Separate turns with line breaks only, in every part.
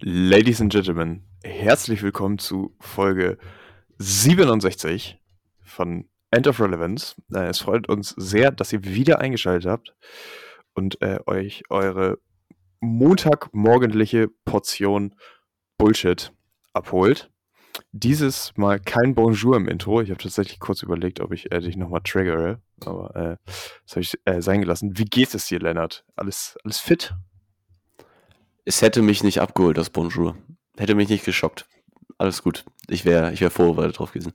Ladies and Gentlemen, herzlich willkommen zu Folge 67 von End of Relevance. Äh, es freut uns sehr, dass ihr wieder eingeschaltet habt und äh, euch eure montagmorgendliche Portion Bullshit abholt. Dieses Mal kein Bonjour im Intro. Ich habe tatsächlich kurz überlegt, ob ich äh, dich nochmal triggere, aber äh, das habe ich äh, sein gelassen. Wie geht es dir, Lennart? Alles, alles fit?
Es hätte mich nicht abgeholt, das Bonjour. Hätte mich nicht geschockt. Alles gut. Ich wäre ich wär vorbereitet drauf gewesen.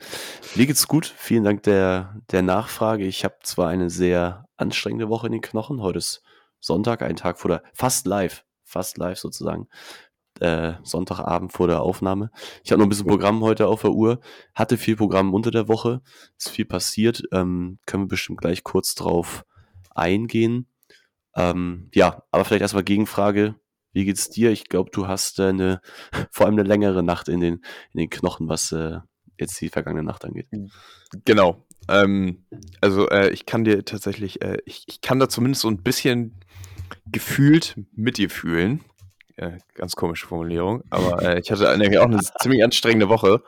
Mir geht's gut. Vielen Dank der, der Nachfrage. Ich habe zwar eine sehr anstrengende Woche in den Knochen. Heute ist Sonntag, ein Tag vor der, fast live, fast live sozusagen. Äh, Sonntagabend vor der Aufnahme. Ich habe noch ein bisschen Programm heute auf der Uhr. Hatte viel Programm unter der Woche. Ist viel passiert. Ähm, können wir bestimmt gleich kurz drauf eingehen. Ähm, ja, aber vielleicht erstmal Gegenfrage. Wie geht's dir? Ich glaube, du hast eine, vor allem eine längere Nacht in den, in den Knochen, was äh, jetzt die vergangene Nacht angeht.
Genau. Ähm, also äh, ich kann dir tatsächlich, äh, ich, ich kann da zumindest so ein bisschen gefühlt mit dir fühlen. Ganz komische Formulierung, aber äh, ich hatte nämlich auch eine ziemlich anstrengende Woche.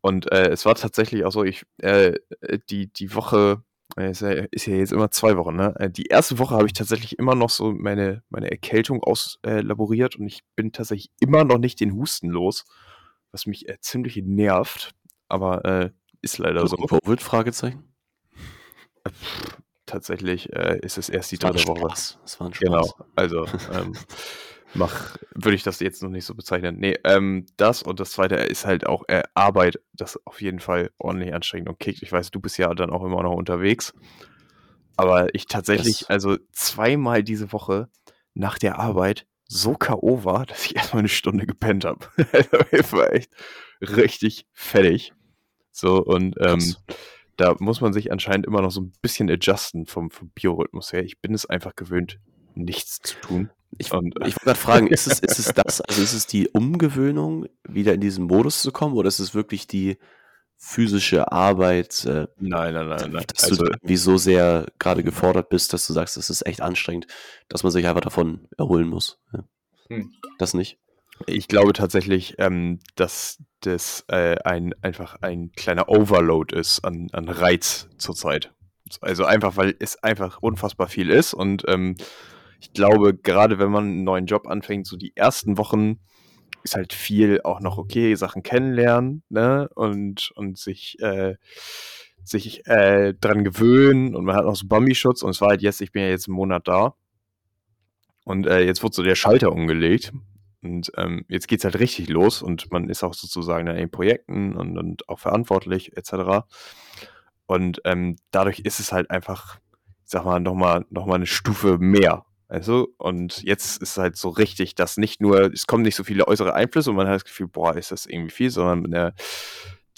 Und äh, es war tatsächlich auch so, ich, äh, die, die Woche ist ja, ist ja jetzt immer zwei Wochen, ne? Äh, die erste Woche habe ich tatsächlich immer noch so meine, meine Erkältung auslaboriert äh, und ich bin tatsächlich immer noch nicht den Husten los, was mich äh, ziemlich nervt, aber äh, ist leider so.
Covid? Fragezeichen?
Äh, tatsächlich äh, ist es erst die dritte Woche.
Das war ein
Spaß. Genau, also ähm, mach, würde ich das jetzt noch nicht so bezeichnen. Nee, ähm, das und das zweite ist halt auch äh, Arbeit, das auf jeden Fall ordentlich anstrengend und kickt. Ich weiß, du bist ja dann auch immer noch unterwegs. Aber ich tatsächlich, yes. also zweimal diese Woche nach der Arbeit so K.O. war, dass ich erstmal eine Stunde gepennt habe. also ich war echt richtig fertig. So, und ähm, da muss man sich anscheinend immer noch so ein bisschen adjusten vom, vom Biorhythmus her. Ich bin es einfach gewöhnt, nichts zu tun.
Ich, und, ich wollte gerade fragen, ist es, ist es das, also ist es die Umgewöhnung, wieder in diesen Modus zu kommen, oder ist es wirklich die physische Arbeit?
Äh, nein, nein, nein, nein.
Dass also, du wie so sehr gerade gefordert bist, dass du sagst, das ist echt anstrengend, dass man sich einfach davon erholen muss. Ja. Hm. Das nicht?
Ich glaube tatsächlich, ähm, dass das äh, ein, einfach ein kleiner Overload ist an, an Reiz zurzeit. Also einfach, weil es einfach unfassbar viel ist und ähm, ich glaube, gerade wenn man einen neuen Job anfängt, so die ersten Wochen ist halt viel auch noch okay, Sachen kennenlernen, ne? Und, und sich, äh, sich äh, dran gewöhnen und man hat noch so Bambi-Schutz und es war halt jetzt, ich bin ja jetzt einen Monat da. Und äh, jetzt wurde so der Schalter umgelegt. Und ähm, jetzt geht's halt richtig los und man ist auch sozusagen in den Projekten und, und auch verantwortlich, etc. Und ähm, dadurch ist es halt einfach, ich sag mal, nochmal noch mal eine Stufe mehr. Also, und jetzt ist halt so richtig, dass nicht nur, es kommen nicht so viele äußere Einflüsse und man hat das Gefühl, boah, ist das irgendwie viel, sondern äh,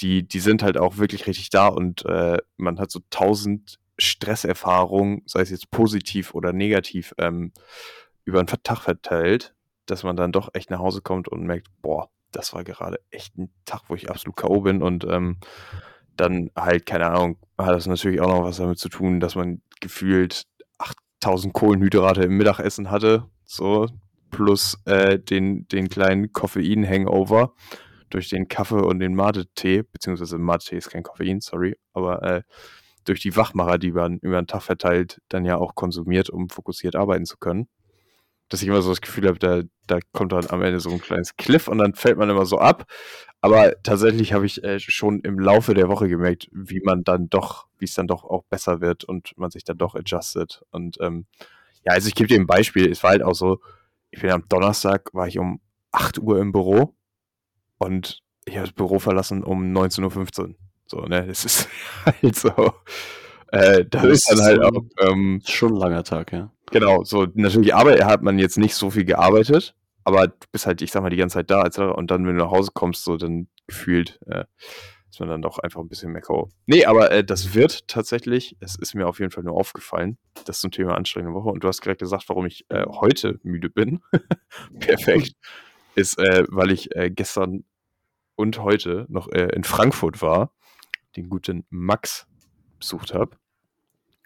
die, die sind halt auch wirklich richtig da und äh, man hat so tausend Stresserfahrungen, sei es jetzt positiv oder negativ, ähm, über einen Tag verteilt, dass man dann doch echt nach Hause kommt und merkt, boah, das war gerade echt ein Tag, wo ich absolut K.O. bin und ähm, dann halt, keine Ahnung, hat das natürlich auch noch was damit zu tun, dass man gefühlt 1000 Kohlenhydrate im Mittagessen hatte, so plus äh, den, den kleinen Koffein-Hangover durch den Kaffee und den Mate-Tee, beziehungsweise Mate-Tee ist kein Koffein, sorry, aber äh, durch die Wachmacher, die man über den Tag verteilt dann ja auch konsumiert, um fokussiert arbeiten zu können. Dass ich immer so das Gefühl habe, da, da kommt dann am Ende so ein kleines Cliff und dann fällt man immer so ab. Aber tatsächlich habe ich äh, schon im Laufe der Woche gemerkt, wie man dann doch, wie es dann doch auch besser wird und man sich dann doch adjustet. Und ähm, ja, also ich gebe dir ein Beispiel. Es war halt auch so, ich bin am Donnerstag, war ich um 8 Uhr im Büro und ich habe das Büro verlassen um 19.15 Uhr. So, ne, das ist halt so. Äh, das, das ist dann halt auch. Ähm,
schon ein langer Tag, ja.
Genau, so natürlich Arbeit hat man jetzt nicht so viel gearbeitet, aber du bist halt, ich sag mal, die ganze Zeit da, etc. Und dann, wenn du nach Hause kommst, so dann gefühlt äh, ist man dann doch einfach ein bisschen mehr K.O. Nee, aber äh, das wird tatsächlich, es ist mir auf jeden Fall nur aufgefallen, das zum Thema anstrengende Woche. Und du hast gerade gesagt, warum ich äh, heute müde bin. Perfekt. Ist, äh, weil ich äh, gestern und heute noch äh, in Frankfurt war, den guten Max besucht habe.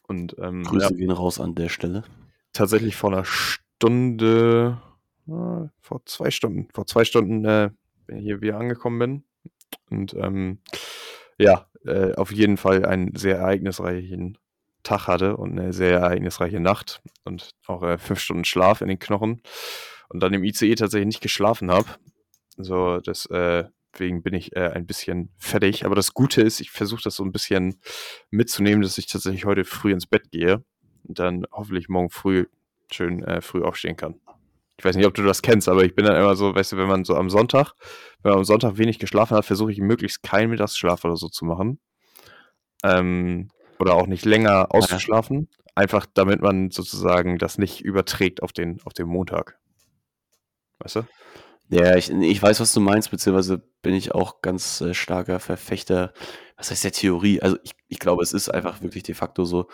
Und ähm,
Grüße ja, gehen raus an der Stelle.
Tatsächlich vor einer Stunde äh, vor zwei Stunden. Vor zwei Stunden äh, hier wieder angekommen bin. Und ähm, ja, äh, auf jeden Fall einen sehr ereignisreichen Tag hatte und eine sehr ereignisreiche Nacht und auch äh, fünf Stunden Schlaf in den Knochen und dann im ICE tatsächlich nicht geschlafen habe. So, deswegen äh, bin ich äh, ein bisschen fertig. Aber das Gute ist, ich versuche das so ein bisschen mitzunehmen, dass ich tatsächlich heute früh ins Bett gehe dann hoffentlich morgen früh schön äh, früh aufstehen kann. Ich weiß nicht, ob du das kennst, aber ich bin dann immer so, weißt du, wenn man so am Sonntag, wenn man am Sonntag wenig geschlafen hat, versuche ich möglichst keinen Mittagsschlaf oder so zu machen. Ähm, oder auch nicht länger auszuschlafen. Einfach damit man sozusagen das nicht überträgt auf den, auf den Montag. Weißt du?
Ja, ich, ich weiß, was du meinst, beziehungsweise bin ich auch ganz äh, starker Verfechter, was heißt der Theorie? Also ich, ich glaube, es ist einfach wirklich de facto so,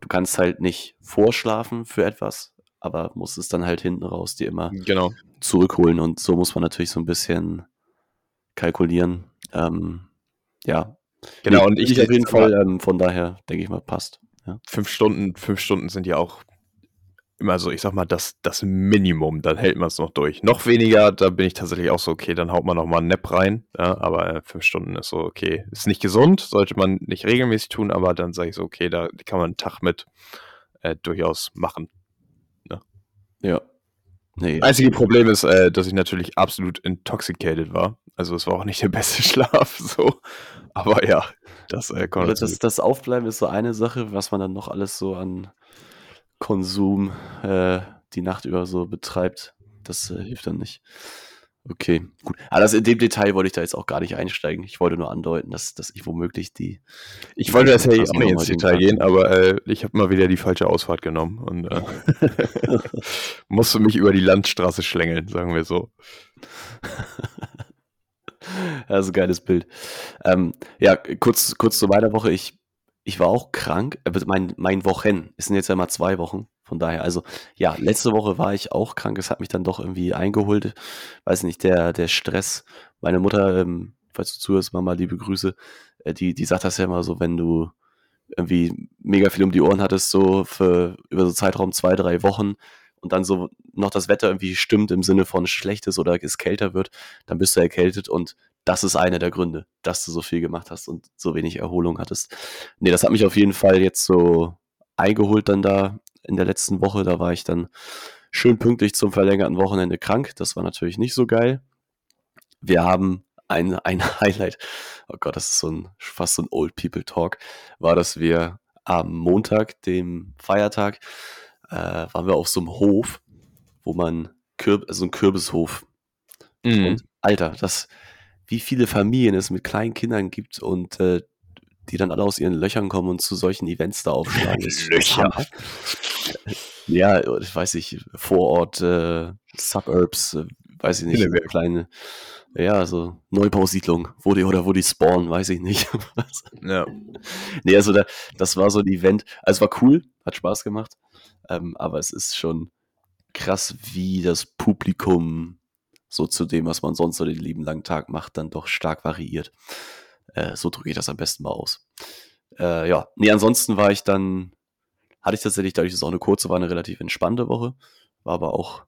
du kannst halt nicht vorschlafen für etwas, aber musst es dann halt hinten raus dir immer
Genau.
zurückholen und so muss man natürlich so ein bisschen kalkulieren. Ähm, ja,
Genau,
Nee,
und ich
ich auf jeden Fall, ähm, von daher denke ich mal, passt. Ja.
fünf Stunden, fünf Stunden sind ja auch immer so, ich sag mal, das, das Minimum, dann hält man es noch durch. Noch weniger, da bin ich tatsächlich auch so, okay, dann haut man noch mal einen Nap rein, ja, aber äh, fünf Stunden ist so, okay, ist nicht gesund, sollte man nicht regelmäßig tun, aber dann sage ich so, okay, da kann man einen Tag mit äh, durchaus machen.
Ja. Nee,
Einzige Problem ist, äh, dass ich natürlich absolut intoxicated war. Also es war auch nicht der beste Schlaf, so. Aber ja, das äh, kommt
das, das Aufbleiben ist so eine Sache, was man dann noch alles so an Konsum äh, die Nacht über so betreibt. Das äh, hilft dann nicht. Okay, gut. Aber das, in dem Detail wollte ich da jetzt auch gar nicht einsteigen. Ich wollte nur andeuten, dass, dass ich womöglich die.
Ich wollte das ja auch
noch
nicht ins Detail
Tag.
gehen, aber äh, ich habe mal wieder die falsche Ausfahrt genommen und äh, musste mich über die Landstraße schlängeln, sagen wir so.
Ja, so ein geiles Bild. Ähm, ja, kurz, kurz zu meiner Woche. Ich, ich war auch krank. Äh, mein, mein Wochen. Es sind jetzt ja mal zwei Wochen. Von daher, also ja, letzte Woche war ich auch krank. Es hat mich dann doch irgendwie eingeholt. Weiß nicht, der, der Stress. Meine Mutter, ähm, falls du zuhörst, Mama, liebe Grüße, äh, die, die sagt das ja immer so, wenn du irgendwie mega viel um die Ohren hattest, so für über so Zeitraum zwei, drei Wochen und dann so noch das Wetter irgendwie stimmt im Sinne von schlechtes oder es kälter wird, dann bist du erkältet und das ist einer der Gründe, dass du so viel gemacht hast und so wenig Erholung hattest. Nee, das hat mich auf jeden Fall jetzt so eingeholt dann da in der letzten Woche. Da war ich dann schön pünktlich zum verlängerten Wochenende krank. Das war natürlich nicht so geil. Wir haben ein, ein Highlight, oh Gott, das ist so ein fast so ein Old People Talk, war, dass wir am Montag, dem Feiertag, äh, waren wir auf so einem Hof, wo man Kürb, also ein Kürbishof.
Mhm.
Und Alter, das, wie viele Familien es mit kleinen Kindern gibt und äh, die dann alle aus ihren Löchern kommen und zu solchen Events da aufschlagen.
Löcher.
Ja, ich weiß nicht, Vorort, äh, Suburbs, äh, weiß ich nicht,
Pinneberg.
kleine, ja, so Neubausiedlung, wo die oder wo die spawnen, weiß ich nicht.
Ja.
nee, also da, das war so ein Event. Also es war cool, hat Spaß gemacht, ähm, aber es ist schon krass, wie das Publikum so zu dem, was man sonst so den lieben langen Tag macht, dann doch stark variiert. Äh, so drücke ich das am besten mal aus. Äh, ja, nee, ansonsten war ich dann, hatte ich tatsächlich, dadurch, dass es auch eine kurze war, eine relativ entspannte Woche, war aber auch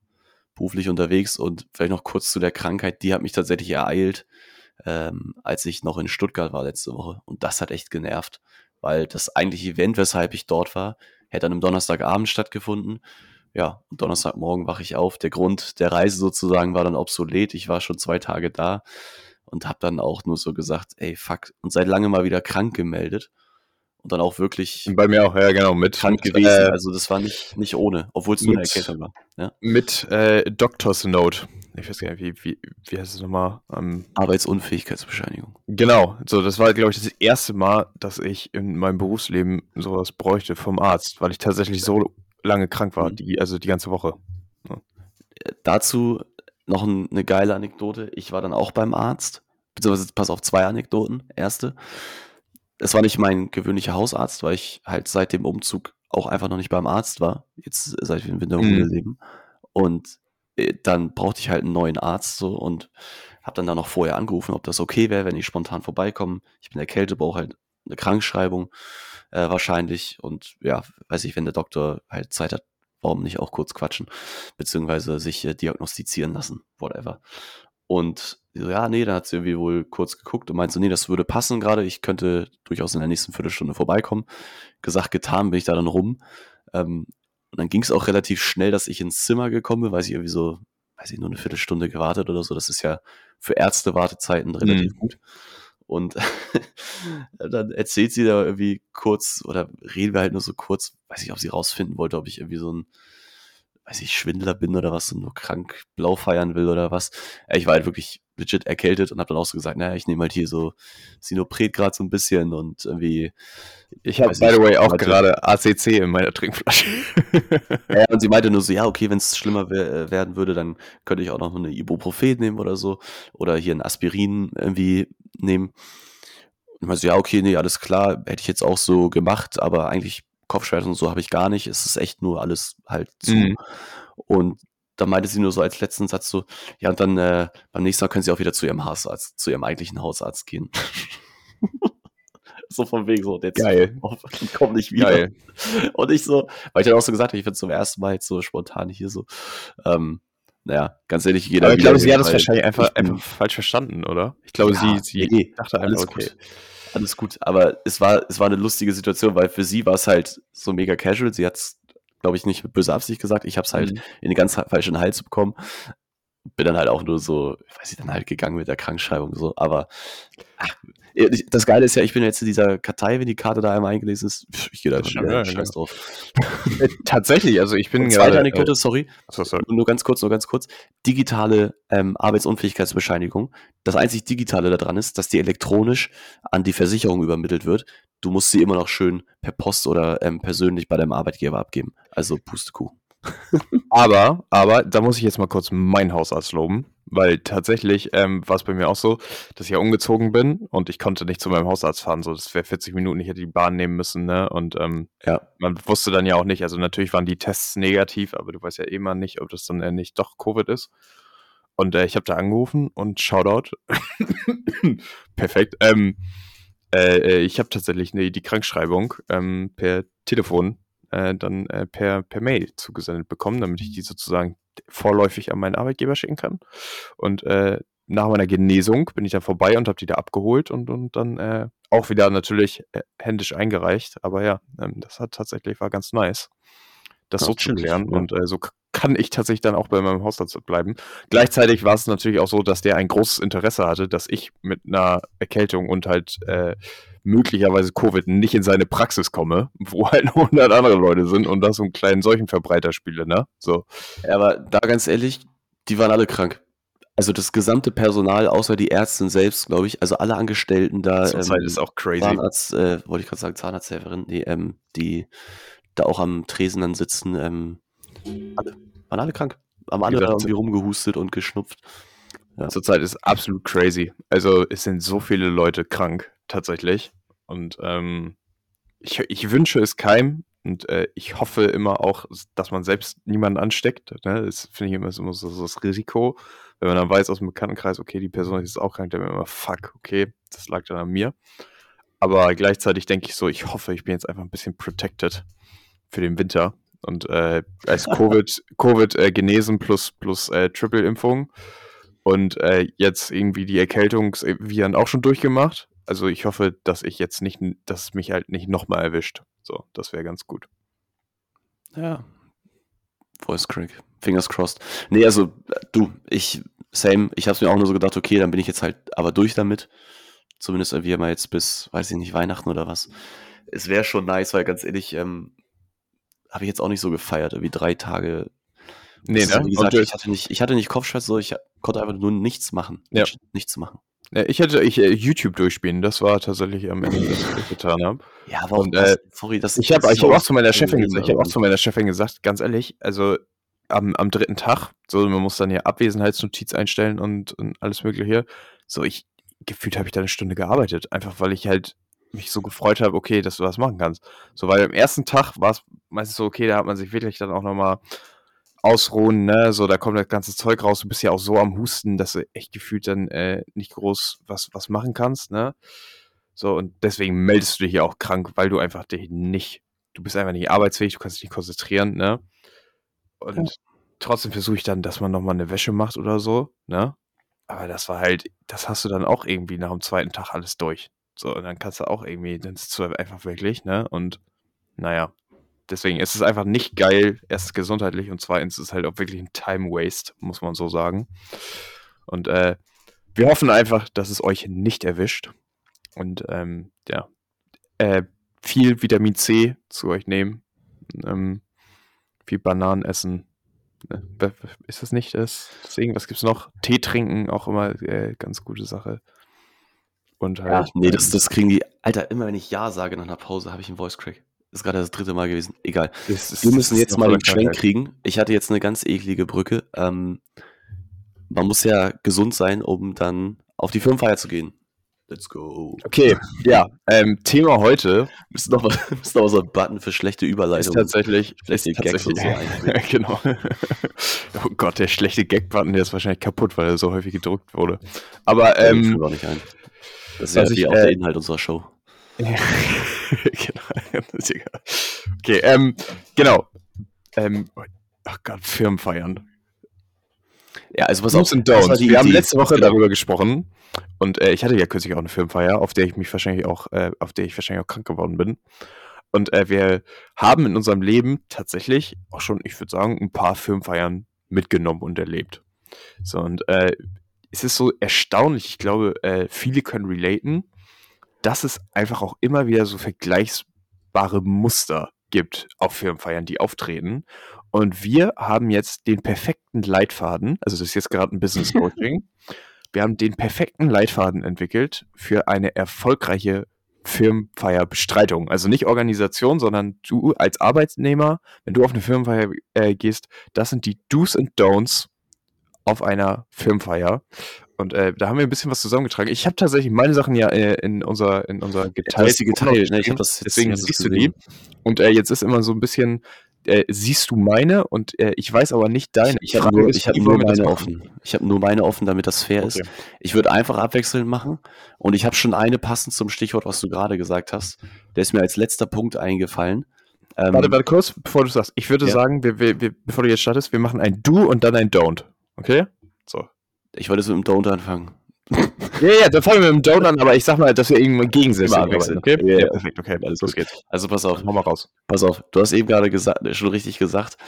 beruflich unterwegs und vielleicht noch kurz zu der Krankheit, die hat mich tatsächlich ereilt, ähm, als ich noch in Stuttgart war letzte Woche. Und das hat echt genervt, weil das eigentliche Event, weshalb ich dort war, hätte an einem Donnerstagabend stattgefunden. Ja, und Donnerstagmorgen wache ich auf. Der Grund der Reise sozusagen war dann obsolet. Ich war schon zwei Tage da und habe dann auch nur so gesagt, ey, fuck, und seit langem mal wieder krank gemeldet. Und dann auch wirklich
bei mir auch, ja, genau, mit,
krank
mit,
gewesen.
äh,
also das war nicht, nicht ohne, obwohl es nur eine Erkältung war. Ja?
mit äh, Doctor's Note. Ich weiß gar nicht, wie, wie, wie heißt es nochmal? Ähm,
Arbeitsunfähigkeitsbescheinigung.
Genau, so das war, glaube ich, das erste Mal, dass ich in meinem Berufsleben sowas bräuchte vom Arzt, weil ich tatsächlich so lange krank war,
Mhm.
die, also die ganze Woche.
Äh, Dazu noch ein, eine geile Anekdote. Ich war dann auch beim Arzt, beziehungsweise pass auf, zwei Anekdoten. Erste, es war nicht mein gewöhnlicher Hausarzt, weil ich halt seit dem Umzug auch einfach noch nicht beim Arzt war. Jetzt seit wir in Winterhude
Mhm.
leben. Und äh, dann brauchte ich halt einen neuen Arzt so und habe dann da noch vorher angerufen, ob das okay wäre, wenn ich spontan vorbeikomme. Ich bin erkältet, brauche halt eine Krankschreibung äh, wahrscheinlich und ja, weiß ich, wenn der Doktor halt Zeit hat, warum nicht auch kurz quatschen, beziehungsweise sich äh, diagnostizieren lassen, whatever. Und so, ja, nee, dann hat sie irgendwie wohl kurz geguckt und meinte so, nee, das würde passen gerade, ich könnte durchaus in der nächsten Viertelstunde vorbeikommen. Gesagt, getan, bin ich da dann rum. Ähm, und dann ging es auch relativ schnell, dass ich ins Zimmer gekommen bin, weil ich irgendwie so, weiß ich, nur eine Viertelstunde gewartet oder so. Das ist ja für Ärzte Wartezeiten relativ mhm. gut. Und dann erzählt sie da irgendwie kurz, oder reden wir halt nur so kurz, weiß ich, ob sie rausfinden wollte, ob ich irgendwie so ein, weiß ich, Schwindler bin oder was und nur krank blau feiern will oder was. Ich war halt wirklich legit erkältet und habe dann auch so gesagt, naja, ich nehme halt hier so Sinopret gerade so ein bisschen und irgendwie.
Ich habe, by the way, auch gerade ACC in meiner Trinkflasche.
ja, und sie meinte nur so, ja, okay, wenn es schlimmer äh, werden würde, dann könnte ich auch noch eine Ibuprofen nehmen oder so oder hier ein Aspirin irgendwie nehmen. Und ich meinte so, ja, okay, nee, alles klar, hätte ich jetzt auch so gemacht, aber eigentlich Kopfschmerzen und so habe ich gar nicht. Es ist echt nur alles halt zu. Mhm. Und da meinte sie nur so als letzten Satz so, ja, und dann äh, beim nächsten Mal können sie auch wieder zu ihrem Hausarzt, zu ihrem eigentlichen Hausarzt gehen. so von wegen so, der
Geil.
kommt nicht wieder. Geil. Und ich so, weil ich dann auch so gesagt habe, ich bin zum ersten Mal jetzt so spontan hier so, ähm, naja, ganz ehrlich,
jeder. Aber ich glaube, sie hat das wahrscheinlich einfach, einfach falsch verstanden, oder? Ich glaube, ja, sie, sie
nee, dachte alles okay. Gut. Alles gut, aber es war, es war eine lustige Situation, weil für sie war es halt so mega casual. Sie hat es glaube ich, nicht mit böser Absicht gesagt. Ich habe es halt mhm. in den ganz falschen Hals bekommen. Bin dann halt auch nur so, weiß ich, dann halt gegangen mit der Krankschreibung so. Aber ach, das Geile ist ja, ich bin jetzt in dieser Kartei, wenn die Karte da einmal eingelesen ist. Ich gehe da schon wieder scheiß drauf.
Äh, tatsächlich, also ich bin
Und Zweite Anekdote, äh, sorry. So, sorry. Nur ganz kurz, nur ganz kurz. Digitale ähm, Arbeitsunfähigkeitsbescheinigung. Das einzig Digitale daran ist, dass die elektronisch an die Versicherung übermittelt wird du musst sie immer noch schön per Post oder ähm, persönlich bei deinem Arbeitgeber abgeben. Also Pustekuchen.
aber, aber, da muss ich jetzt mal kurz meinen Hausarzt loben, weil tatsächlich ähm, war es bei mir auch so, dass ich ja umgezogen bin und ich konnte nicht zu meinem Hausarzt fahren. So, das wäre 40 Minuten, ich hätte die Bahn nehmen müssen, ne? Und ähm, ja. man wusste dann ja auch nicht, also natürlich waren die Tests negativ, aber du weißt ja immer nicht, ob das dann nicht doch Covid ist. Und äh, ich habe da angerufen und Shoutout. Perfekt. Ähm, äh, äh, ich habe tatsächlich ne, die Krankschreibung ähm, per Telefon äh, dann äh, per, per Mail zugesendet bekommen, damit ich die sozusagen vorläufig an meinen Arbeitgeber schicken kann. Und äh, nach meiner Genesung bin ich dann vorbei und habe die da abgeholt und, und dann äh, auch wieder natürlich händisch eingereicht. Aber ja, ähm, das hat tatsächlich war ganz nice, das ja, so zu klären. Ja. Und so kann ich tatsächlich dann auch bei meinem Hausarzt bleiben. Gleichzeitig war es natürlich auch so, dass der ein großes Interesse hatte, dass ich mit einer Erkältung und halt äh, möglicherweise Covid nicht in seine Praxis komme, wo halt 100 andere Leute sind und da so einen kleinen Seuchenverbreiter spiele, ne? So.
Ja, aber da ganz ehrlich, die waren alle krank. Also das gesamte Personal, außer die Ärztin selbst, glaube ich, also alle Angestellten da.
Zurzeit ähm, ist auch crazy.
Zahnarzt, äh, wollte ich gerade sagen, Zahnarzthelferin, nee, ähm, die da auch am Tresen dann sitzen, ähm, alle. Waren alle krank. Haben alle gesagt, irgendwie rumgehustet und geschnupft.
Ja. Zurzeit ist absolut crazy. Also es sind so viele Leute krank, tatsächlich. Und ähm, ich, ich wünsche es keinem. Und äh, ich hoffe immer auch, dass man selbst niemanden ansteckt. Ne? Das finde ich immer, immer so, so, das Risiko. Wenn man dann weiß aus dem Bekanntenkreis, okay, die Person ist auch krank, dann immer, fuck, okay, das lag dann an mir. Aber gleichzeitig denke ich so, ich hoffe, ich bin jetzt einfach ein bisschen protected für den Winter und äh, als Covid, Covid äh, genesen plus, plus äh, Triple-Impfung und äh, jetzt irgendwie die Erkältungsviren auch schon durchgemacht. Also ich hoffe, dass ich jetzt nicht, dass es mich halt nicht nochmal erwischt. So, das wäre ganz gut.
Ja. Voice Crack. Fingers crossed. Nee, also du, ich, same, ich hab's mir auch nur so gedacht, okay, dann bin ich jetzt halt aber durch damit. Zumindest irgendwie mal jetzt bis, weiß ich nicht, Weihnachten oder was. Es wäre schon nice, weil ganz ehrlich, ähm, habe ich jetzt auch nicht so gefeiert, irgendwie drei Tage. Nee, ne? Wie gesagt, ich hatte nicht, ich hatte nicht Kopfschmerzen, so ich konnte einfach nur nichts machen.
Ja.
Nichts machen.
Ja, ich hätte ich, äh, YouTube durchspielen, das war tatsächlich am Ende, was ich getan habe.
Ja, aber und, äh, sorry, das
Ich habe ich hab auch zu meiner Chefin gesagt, ich habe auch zu meiner Chefin gesagt, ganz ehrlich, also am, am dritten Tag, so man muss dann ja Abwesenheitsnotiz einstellen und, und alles mögliche. So ich gefühlt habe ich da eine Stunde gearbeitet, einfach weil ich halt mich so gefreut habe, okay, dass du das machen kannst. So, weil am ersten Tag war es meistens so, okay, da hat man sich wirklich dann auch nochmal ausruhen, ne, so, da kommt das ganze Zeug raus, du bist ja auch so am Husten, dass du echt gefühlt dann äh, nicht groß was, was machen kannst, ne. So, und deswegen meldest du dich ja auch krank, weil du einfach dich nicht, du bist einfach nicht arbeitsfähig, du kannst dich nicht konzentrieren, ne. und
Ja.
trotzdem versuche ich dann, dass man noch mal 'ne Wäsche macht oder so, ne? Aber das war halt das hast du dann auch irgendwie nach dem zweiten Tag alles durch. So, und dann kannst du auch irgendwie dann ist es einfach wirklich, ne? Und na ja, deswegen ist es einfach nicht geil, 1. gesundheitlich und 2. ist es halt auch wirklich 'n Time Waste, muss man so sagen. Und, äh, wir hoffen einfach, dass es euch nicht erwischt und, ähm, ja, äh, viel Vitamin C zu euch nehmen, ähm, viel Bananen essen. W ist das nicht das Ding? Was gibt's noch? Tee trinken, auch immer, äh, ganz gute Sache. Und
Ja,
halt,
ne, das
ähm
das kriegen die Alter, immer wenn ich „ja“ sage nach 'ner Pause, habe ich 'n Voice Crack. Ist grade das 3. Mal gewesen. Egal.
Ist
Wir müssen
ist
jetzt mal den Schwenk kriegen. Ich hatte jetzt 'ne ganz eklige Brücke. Ähm, man muss ja gesund sein, um dann auf die Firmenfeier zu gehen. Let's go.
Okay, ja, ähm, Thema heute
Müssen noch müssen noch so 'n Button für schlechte
ist
Überleitungen
tatsächlich
schlechte
ist
Gags und so
genau. Oh Gott, der schlechte Gag-Button, der ist wahrscheinlich kaputt, weil er so häufig gedrückt wurde. Aber,
Ja,
ähm
nicht ein. Das ist ja
was ich,
auch der
äh
Inhalt unserer Show.
Ja, genau. Okay, ähm, genau. Ähm, ach Gott, Firmenfeiern.
Ja, also
Do's and
das war
Don'ts. Wir haben letzte Woche
Genau.
darüber gesprochen und, äh, ich hatte ja kürzlich auch 'ne Firmenfeier, auf der ich mich wahrscheinlich auch äh, auf der ich wahrscheinlich auch krank geworden bin. Und, äh, wir haben in unserem Leben tatsächlich auch schon, ich würde sagen, 'n paar Firmenfeiern mitgenommen und erlebt. So und, äh, es ist so erstaunlich, ich glaube, äh, viele können relaten, dass es einfach auch immer wieder so vergleichbare Muster gibt auf Firmenfeiern, die auftreten. Und wir haben jetzt den perfekten Leitfaden also, das ist jetzt grad 'n Business Coaching. Wir haben den perfekten Leitfaden entwickelt für eine erfolgreiche Firmenfeierbestreitung. Also, nicht Organisation, sondern du als Arbeitnehmer, wenn du auf 'ne Firmenfeier, äh, gehst, das sind die Do's and Don'ts auf einer Firmenfeier. Und, äh, da haben wir 'n bisschen was zusammengetragen. Ich habe tatsächlich meine Sachen ja, äh, in unser in unser
Ja, die
geteiltes
geteilt, ne? Ich habe das
deswegen
ich
siehst du die. Und, äh, jetzt ist immer so 'n bisschen, äh, siehst du meine und, äh, ich weiß aber nicht
Ich
deine.
ich
Die
habe nur
ist,
ich
wie
nur meine offen. Ich habe nur meine offen, damit das fair ist.
Okay.
Ich würde einfach abwechselnd machen und ich habe schon eine passend zum Stichwort, was du grade gesagt hast. Der ist mir als letzter Punkt eingefallen.
Warte,
Ähm
warte kurz, bevor du sagst. Ich würde
Ja?
sagen, wir wir wir bevor du jetzt startest, wir machen ein Do und dann ein Don't. Okay? So.
Ich wollte mit dem Don't anfangen.
Ja, ja, dann fangen wir mit dem Don't an, aber ich sage mal, dass wir irgendwann gegensätzlich
abwechselnd.
okay?
Ja,
Ja, perfekt, okay.
Alles
Los geht's.
Also, pass auf.
Hau mal raus.
Pass auf. Du hast eben grade gesa schon richtig gesagt,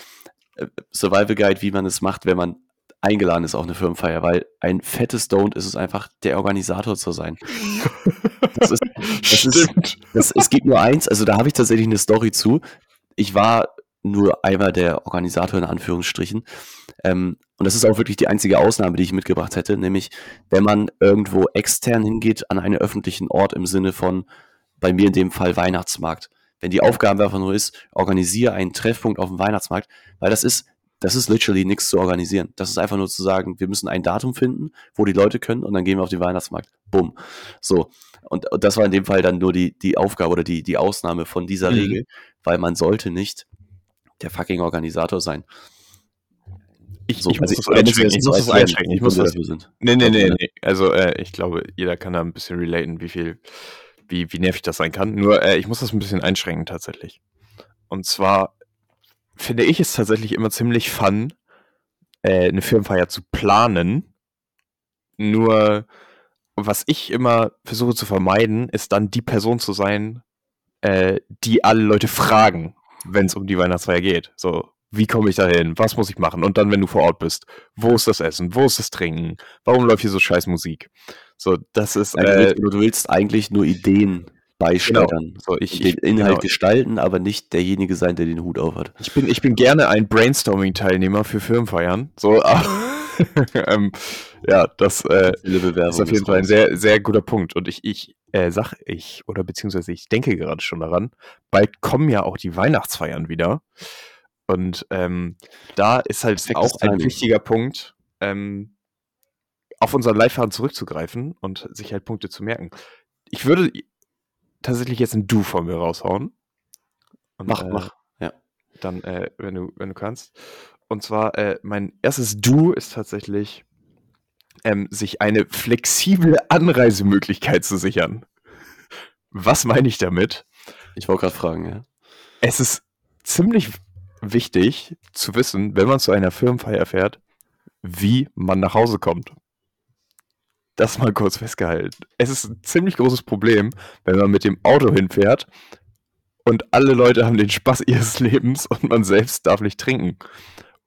äh, Survival Guide, wie man es macht, wenn man eingeladen ist auf 'ne Firmenfeier, weil ein fettes Don't ist es einfach, der Organisator zu sein. Das ist das ist
Stimmt.
das es gibt nur eins, also, da habe ich tatsächlich 'ne Story zu. Ich war nur einmal der Organisator in Anführungsstrichen. Ähm, und das ist auch wirklich die einzige Ausnahme, die ich mitgebracht hätte, nämlich wenn man irgendwo extern hingeht an einen öffentlichen Ort im Sinne von, bei mir in dem Fall Weihnachtsmarkt. Wenn die Aufgabe einfach nur ist, organisiere einen Treffpunkt auf'm Weihnachtsmarkt, weil das ist das ist literally nix zu organisieren. Das ist einfach nur zu sagen, wir müssen ein Datum finden, wo die Leute können und dann gehen wir auf den Weihnachtsmarkt. Bumm. So. Und und das war in dem Fall dann nur die die Aufgabe oder die die Ausnahme von dieser
Mhm.
Regel, weil man sollte nicht der fucking Organisator sein.
Ich
So,
ich muss
also,
das
wenn es
einschränken. Ich muss das einschränken. Ich muss das
dafür sind.
Ne, ne,
Okay.
ne, ne. Also, äh, ich glaube, jeder kann da 'n bisschen relaten, wie viel wie wie nervig das sein kann. Nur, äh, ich muss das 'n bisschen einschränken tatsächlich. Und zwar finde ich es tatsächlich immer ziemlich fun, äh, 'ne Firmenfeier zu planen. Nur, was ich immer versuche zu vermeiden, ist dann die Person zu sein, äh, die alle Leute fragen, wenn's um die Weihnachtsfeier geht. So: „Wie komme ich da hin? Was muss ich machen?“ Und dann, wenn du vor Ort bist: „Wo ist das Essen? Wo ist das Trinken? Warum läuft hier so scheiß Musik?“ So, das ist,
du
äh
willst du willst eigentlich nur Ideen
Genau.
beisteuern.
So, ich
Den
ich
Inhalt
genau.
gestalten, aber nicht derjenige sein, der den Hut aufhat.
Ich bin ich bin gerne ein Brainstorming-Teilnehmer für Firmenfeiern. So, aber ähm, ja, das, äh, ist auf jeden Fall ein sehr, sehr guter Punkt. Und ich ich, äh, sage ich oder beziehungsweise ich denke gerade schon daran, bald kommen ja auch die Weihnachtsfeiern wieder. Und, ähm, da ist halt
Perfektes
auch ein wichtiger Punkt, ähm, auf unseren Leitfaden zurückzugreifen und sich halt Punkte zu merken. Ich würde tatsächlich jetzt 'n Do von mir raushauen. Und,
Mach,
äh,
mach, ja.
dann, äh, wenn du wenn du kannst. Und zwar, äh, mein 1. Do ist tatsächlich, ähm, sich eine flexible Anreisemöglichkeit zu sichern. Was meine ich damit?
Ich wollte grad fragen, ja.
Es ist ziemlich wichtig zu wissen, wenn man zu einer Firmenfeier fährt, wie man nach Hause kommt. Das mal kurz festgehalten. Es ist ein ziemlich großes Problem, wenn man mit dem Auto hinfährt und alle Leute haben den Spaß ihres Lebens und man selbst darf nicht trinken.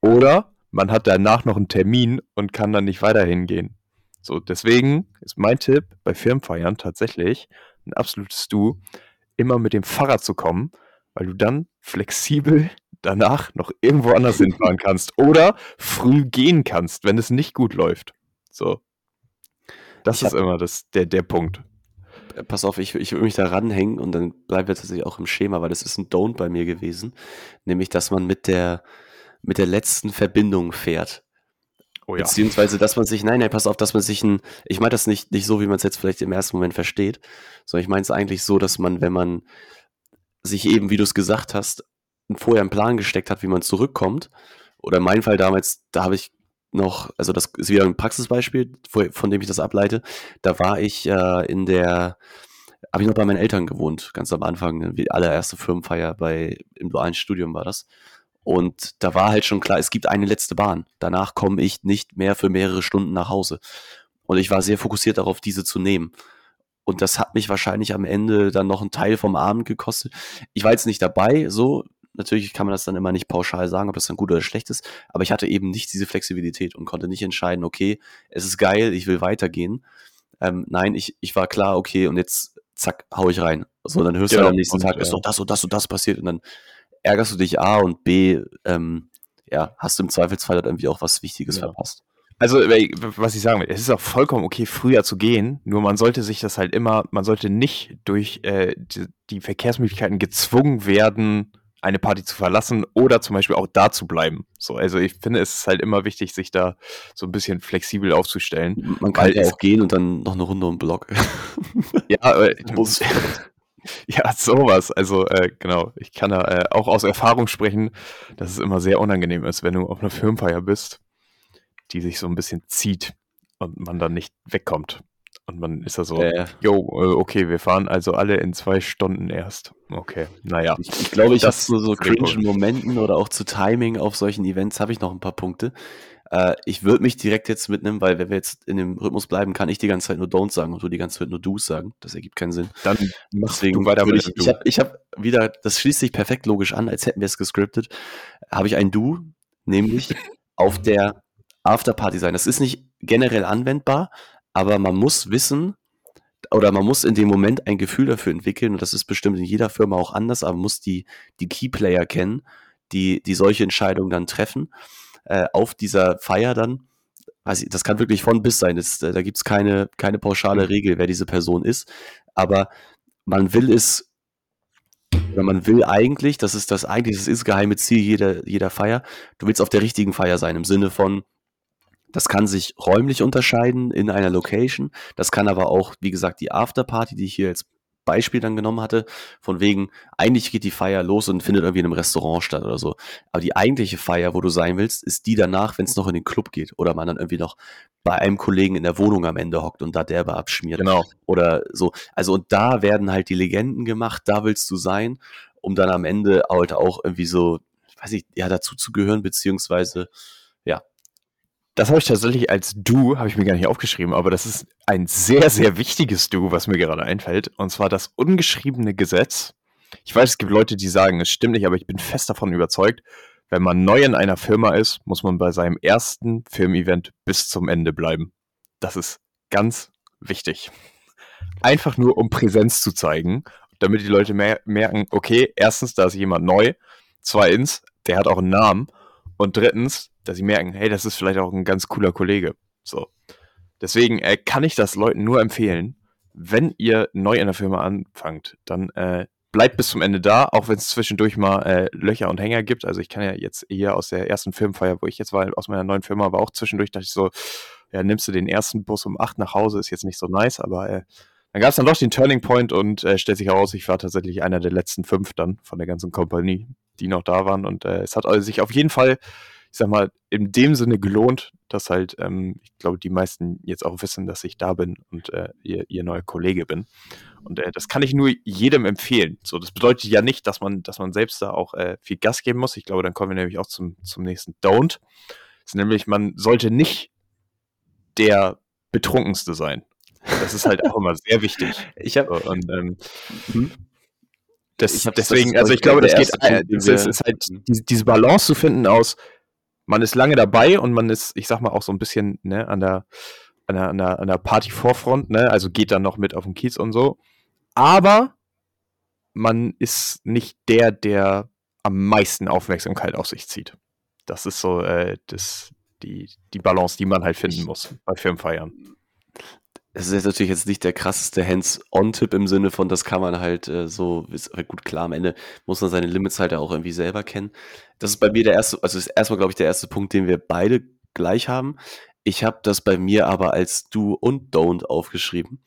Oder man hat danach noch einen Termin und kann dann nicht weiter hingehen. So, deswegen ist mein Tipp bei Firmenfeiern tatsächlich ein absolutes Du, immer mit dem Fahrrad zu kommen, weil du dann flexibel danach noch irgendwo anders hinfahren kannst oder früh gehen kannst, wenn es nicht gut läuft. So. Das ich ist immer das, der, der Punkt.
Äh, pass auf, ich, ich will mich da ranhängen und dann bleiben wir tatsächlich auch im Schema, weil das ist ein Don't bei mir gewesen. Nämlich, dass man mit der, mit der letzten Verbindung fährt. Oh ja. Beziehungsweise, dass man sich, nein, nein, pass auf, dass man sich ein, ich meine das nicht, nicht so, wie man es jetzt vielleicht im ersten Moment versteht, sondern ich meine es eigentlich so, dass man, wenn man sich eben, wie du es gesagt hast, vorher einen Plan gesteckt hat, wie man zurückkommt, oder in meinem Fall damals, da habe ich noch, also das ist wieder ein Praxisbeispiel, von dem ich das ableite, da war ich äh, in der, habe ich noch bei meinen Eltern gewohnt, ganz am Anfang, die allererste Firmenfeier bei, im dualen Studium war das. Und da war halt schon klar, es gibt eine letzte Bahn. Danach komme ich nicht mehr für mehrere Stunden nach Hause. Und ich war sehr fokussiert darauf, diese zu nehmen. Und das hat mich wahrscheinlich am Ende dann noch einen Teil vom Abend gekostet. Ich war jetzt nicht dabei, so. Natürlich kann man das dann immer nicht pauschal sagen, ob das dann gut oder schlecht ist. Aber ich hatte eben nicht diese Flexibilität und konnte nicht entscheiden, okay, es ist geil, ich will weitergehen. Ähm, nein, ich, ich war klar, okay, und jetzt zack, hau ich rein. So, dann hörst genau. du am nächsten Tag, ist doch das und das und das passiert. Und dann ärgerst du dich A und B, ähm, ja, hast du im Zweifelsfall halt irgendwie auch was Wichtiges ja. verpasst.
Also, was ich sagen will, es ist auch vollkommen okay, früher zu gehen, nur man sollte sich das halt immer, man sollte nicht durch äh, die, die Verkehrsmöglichkeiten gezwungen werden, eine Party zu verlassen oder zum Beispiel auch da zu bleiben. So, also ich finde, es ist halt immer wichtig, sich da so ein bisschen flexibel aufzustellen.
Man kann ja auch gehen und dann noch eine Runde um Block.
ja, aber, Ja, sowas. Also, äh, genau. Ich kann da äh, auch aus Erfahrung sprechen, dass es immer sehr unangenehm ist, wenn du auf einer Firmenfeier bist, die sich so ein bisschen zieht und man dann nicht wegkommt. Und man ist da so, äh. yo, okay, wir fahren also alle in zwei Stunden erst. Okay, naja.
Ich, ich glaube, ich habe so, so cringe Momenten oder auch zu Timing auf solchen Events habe ich noch ein paar Punkte. Äh, ich würde mich direkt jetzt mitnehmen, weil wenn wir jetzt in dem Rhythmus bleiben, kann ich die ganze Zeit nur Don't sagen und du die ganze Zeit nur Do's sagen. Das ergibt keinen Sinn.
Dann
Deswegen du weiter ich, ich habe ich hab wieder, das schließt sich perfekt logisch an, als hätten wir es gescriptet, habe ich ein Do, nämlich auf der Afterparty sein. Das ist nicht generell anwendbar, aber man muss wissen, oder man muss in dem Moment ein Gefühl dafür entwickeln, und das ist bestimmt in jeder Firma auch anders, aber man muss die, die Keyplayer kennen, die, die solche Entscheidungen dann treffen äh, auf dieser Feier dann. Weiß ich, das kann wirklich von bis sein. Das, da gibt es keine, keine pauschale mhm. Regel, wer diese Person ist. Aber man will es, oder man will eigentlich, das ist das eigentlich, das ist geheime Ziel jeder, jeder Feier, du willst auf der richtigen Feier sein, im Sinne von, das kann sich räumlich unterscheiden in einer Location. Das kann aber auch, wie gesagt, die Afterparty, die ich hier jetzt Beispiel dann genommen hatte, von wegen, eigentlich geht die Feier los und findet irgendwie in einem Restaurant statt oder so. Aber die eigentliche Feier, wo du sein willst, ist die danach, wenn es noch in den Club geht oder man dann irgendwie noch bei einem Kollegen in der Wohnung am Ende hockt und da derbe abschmiert.
Genau.
Oder so. Also und da werden halt die Legenden gemacht, da willst du sein, um dann am Ende halt auch irgendwie so, weiß ich, ja, dazu zu gehören, beziehungsweise
das habe ich tatsächlich als Du, habe ich mir gar nicht aufgeschrieben, aber das ist ein sehr, sehr wichtiges Du, was mir gerade einfällt. Und zwar das ungeschriebene Gesetz. Ich weiß, es gibt Leute, die sagen, es stimmt nicht, aber ich bin fest davon überzeugt, wenn man neu in einer Firma ist, muss man bei seinem ersten Firmen-Event bis zum Ende bleiben. Das ist ganz wichtig. Einfach nur, um Präsenz zu zeigen, damit die Leute mer merken, okay, erstens, da ist jemand neu, zweitens, der hat auch einen Namen und drittens, dass sie merken, hey, das ist vielleicht auch ein ganz cooler Kollege. So. Deswegen äh, kann ich das Leuten nur empfehlen, wenn ihr neu in der Firma anfangt, dann äh, bleibt bis zum Ende da, auch wenn es zwischendurch mal äh, Löcher und Hänger gibt. Also ich kann ja jetzt eher aus der ersten Firmenfeier, wo ich jetzt war, aus meiner neuen Firma, aber auch zwischendurch dachte ich so, ja, nimmst du den ersten Bus um acht nach Hause, ist jetzt nicht so nice, aber äh, dann gab es dann doch den Turning Point und äh, stellt sich heraus, ich war tatsächlich einer der letzten fünf dann von der ganzen Kompanie, die noch da waren. Und äh, es hat also sich auf jeden Fall ich sag mal, in dem Sinne gelohnt, dass halt, ähm, ich glaube, die meisten jetzt auch wissen, dass ich da bin und äh, ihr, ihr neuer Kollege bin. Und äh, das kann ich nur jedem empfehlen. So, das bedeutet ja nicht, dass man, dass man selbst da auch äh, viel Gas geben muss. Ich glaube, dann kommen wir nämlich auch zum, zum nächsten Don't. Das ist nämlich, man sollte nicht der Betrunkenste sein. Das ist halt auch immer sehr wichtig.
Ich habe
so, und ähm, hm? das, deswegen, das also ich glaube, das geht, äh, es ist halt diese, diese Balance zu finden aus, man ist lange dabei und man ist, ich sag mal, auch so ein bisschen ne, an der an der, an der, an der Party-Vorfront, ne? Also geht dann noch mit auf den Kiez und so. Aber man ist nicht der, der am meisten Aufmerksamkeit auf sich zieht. Das ist so äh, das, die, die Balance, die man halt finden muss bei Firmenfeiern.
Es ist jetzt natürlich jetzt nicht der krasseste Hands-on-Tipp im Sinne von, das kann man halt äh, so, ist halt gut klar, am Ende muss man seine Limits halt auch irgendwie selber kennen. Das ist bei mir der erste, also ist erstmal, glaube ich, der erste Punkt, den wir beide gleich haben. Ich habe das bei mir aber als Do und Don't aufgeschrieben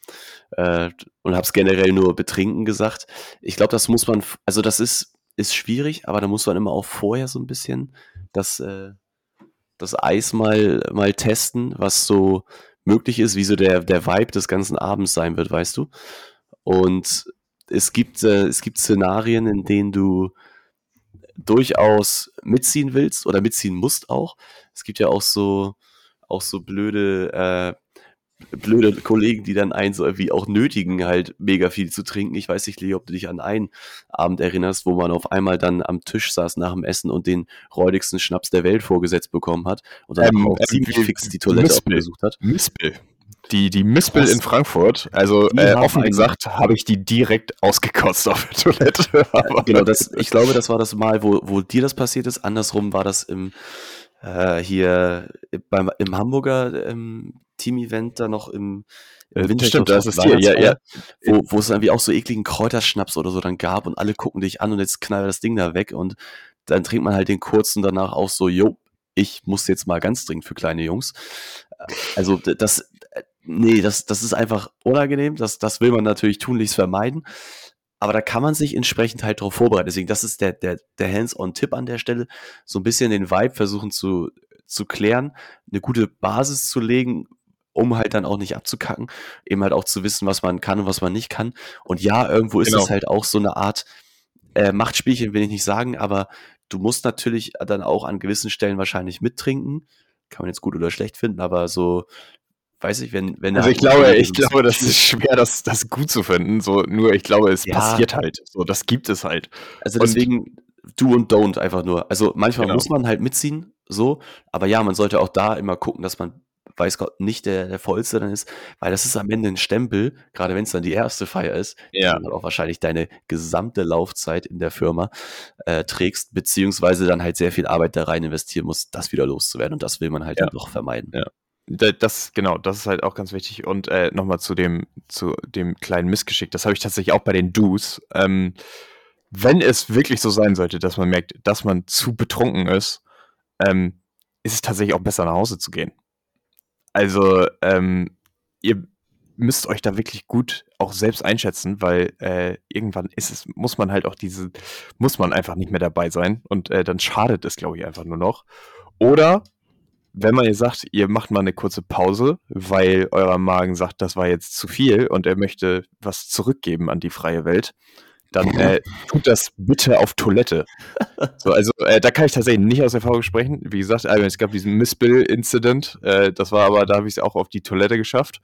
äh, und habe es generell nur betrinken gesagt. Ich glaube, das muss man, also das ist, ist schwierig, aber da muss man immer auch vorher so ein bisschen das, äh, das Eis mal, mal testen, was so möglich ist, wie so der, der Vibe des ganzen Abends sein wird, weißt du? Und es gibt, äh, es gibt Szenarien, in denen du durchaus mitziehen willst oder mitziehen musst auch. Es gibt ja auch so, auch so blöde, äh, blöde Kollegen, die dann einen so irgendwie auch nötigen, halt mega viel zu trinken. Ich weiß nicht, Lee, ob du dich an einen Abend erinnerst, wo man auf einmal dann am Tisch saß nach dem Essen und den räudigsten Schnaps der Welt vorgesetzt bekommen hat und dann ähm, auch ziemlich fix die Toilette Mispel. aufgesucht hat.
Mispel. Die, die Mispel Was? in Frankfurt, also äh, offen gesagt, habe ich die direkt ausgekotzt auf der Toilette.
genau, das, ich glaube, das war das Mal, wo, wo dir das passiert ist. Andersrum war das im, äh, hier beim, im Hamburger ähm, Team-Event da noch im,
im äh, Winter. Stimmt, das ist hier,
ja, ja. Wo, wo es irgendwie auch so ekligen Kräuterschnaps oder so dann gab und alle gucken dich an und jetzt knallt das Ding da weg und dann trinkt man halt den kurzen danach auch so, jo, ich muss jetzt mal ganz dringend für kleine Jungs. Also das, nee, das, das ist einfach unangenehm. Das, das will man natürlich tunlichst vermeiden. Aber da kann man sich entsprechend halt darauf vorbereiten. Deswegen, das ist der, der, der Hands-on-Tipp an der Stelle. So ein bisschen den Vibe versuchen zu, zu klären, eine gute Basis zu legen, um halt dann auch nicht abzukacken, eben halt auch zu wissen, was man kann und was man nicht kann. Und ja, irgendwo ist genau. es halt auch so eine Art äh, Machtspielchen, will ich nicht sagen, aber du musst natürlich dann auch an gewissen Stellen wahrscheinlich mittrinken. Kann man jetzt gut oder schlecht finden, aber so weiß ich, wenn, wenn
Also ich glaube, ich glaube, das ist schwer, das, das gut zu finden. So, nur ich glaube, es ja. passiert halt. So, das gibt es halt.
Also deswegen und, do und don't einfach nur. Also manchmal genau. muss man halt mitziehen, so, aber ja, man sollte auch da immer gucken, dass man weiß Gott nicht der, der vollste dann ist, weil das ist am Ende ein Stempel, gerade wenn es dann die erste Feier ist,
ja.
die dann auch wahrscheinlich deine gesamte Laufzeit in der Firma äh, trägst, beziehungsweise dann halt sehr viel Arbeit da rein investieren musst, das wieder loszuwerden und das will man halt ja. dann doch vermeiden.
Ja. Das, genau, das ist halt auch ganz wichtig. Und äh, nochmal zu dem, zu dem kleinen Missgeschick, das habe ich tatsächlich auch bei den Do's. Ähm, wenn es wirklich so sein sollte, dass man merkt, dass man zu betrunken ist, ähm, ist es tatsächlich auch besser nach Hause zu gehen. Also, ähm, ihr müsst euch da wirklich gut auch selbst einschätzen, weil äh, irgendwann ist es, muss man halt auch diese, muss man einfach nicht mehr dabei sein und äh, dann schadet es, glaube ich, einfach nur noch. Oder wenn man jetzt sagt, ihr macht mal eine kurze Pause, weil euer Magen sagt, das war jetzt zu viel und er möchte was zurückgeben an die freie Welt, dann äh, tut das bitte auf Toilette. So, also äh, da kann ich tatsächlich nicht aus Erfahrung sprechen. Wie gesagt, also, es gab diesen Missbill-Incident, äh, das war aber, da habe ich es auch auf die Toilette geschafft.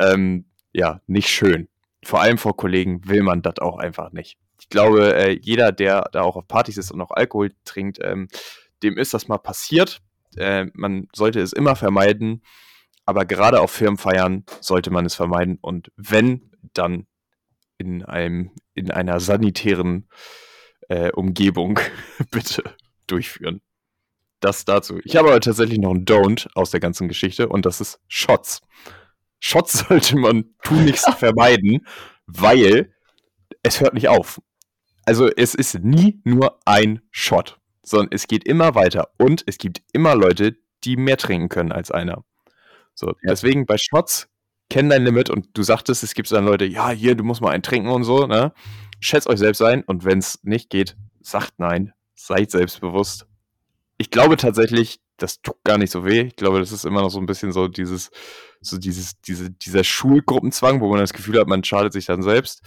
Ähm, ja, nicht schön. Vor allem vor Kollegen will man das auch einfach nicht. Ich glaube, äh, jeder, der da auch auf Partys ist und auch Alkohol trinkt, ähm, dem ist das mal passiert äh, man sollte es immer vermeiden, aber gerade auf Firmenfeiern sollte man es vermeiden und wenn, dann in einem, in einer sanitären äh, Umgebung bitte durchführen. Das dazu. Ich habe aber tatsächlich noch ein Don't aus der ganzen Geschichte und das ist Shots. Shots sollte man tunlichst vermeiden, weil es hört nicht auf. Also es ist nie nur ein Shot sondern es geht immer weiter und es gibt immer Leute, die mehr trinken können als einer. So, deswegen bei Shots kenn dein Limit und du sagtest, es gibt dann Leute, ja, hier, du musst mal einen trinken und so, ne? Schätzt euch selbst ein und wenn es nicht geht, sagt nein, seid selbstbewusst. Ich glaube tatsächlich, das tut gar nicht so weh. Ich glaube, das ist immer noch so ein bisschen so dieses, so dieses, diese, dieser Schulgruppenzwang, wo man das Gefühl hat, man schadet sich dann selbst.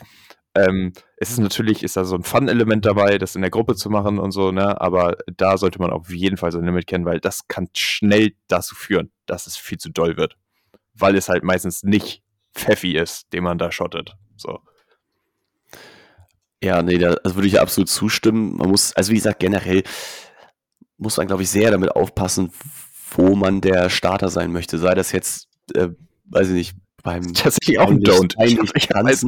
Ähm, es ist natürlich, ist da so ein Fun-Element dabei, das in der Gruppe zu machen und so, ne? Aber da sollte man auf jeden Fall so ein Limit kennen, weil das kann schnell dazu führen, dass es viel zu doll wird. Weil es halt meistens nicht Pfeffi ist, den man da schottet. So.
Ja, nee, da also würde ich absolut zustimmen. Man muss, also wie gesagt, generell muss man, glaube ich, sehr damit aufpassen, wo man der Starter sein möchte. Sei das jetzt, äh, weiß ich nicht, beim
tatsächlich auch ein Don't. Ich, ich habe als,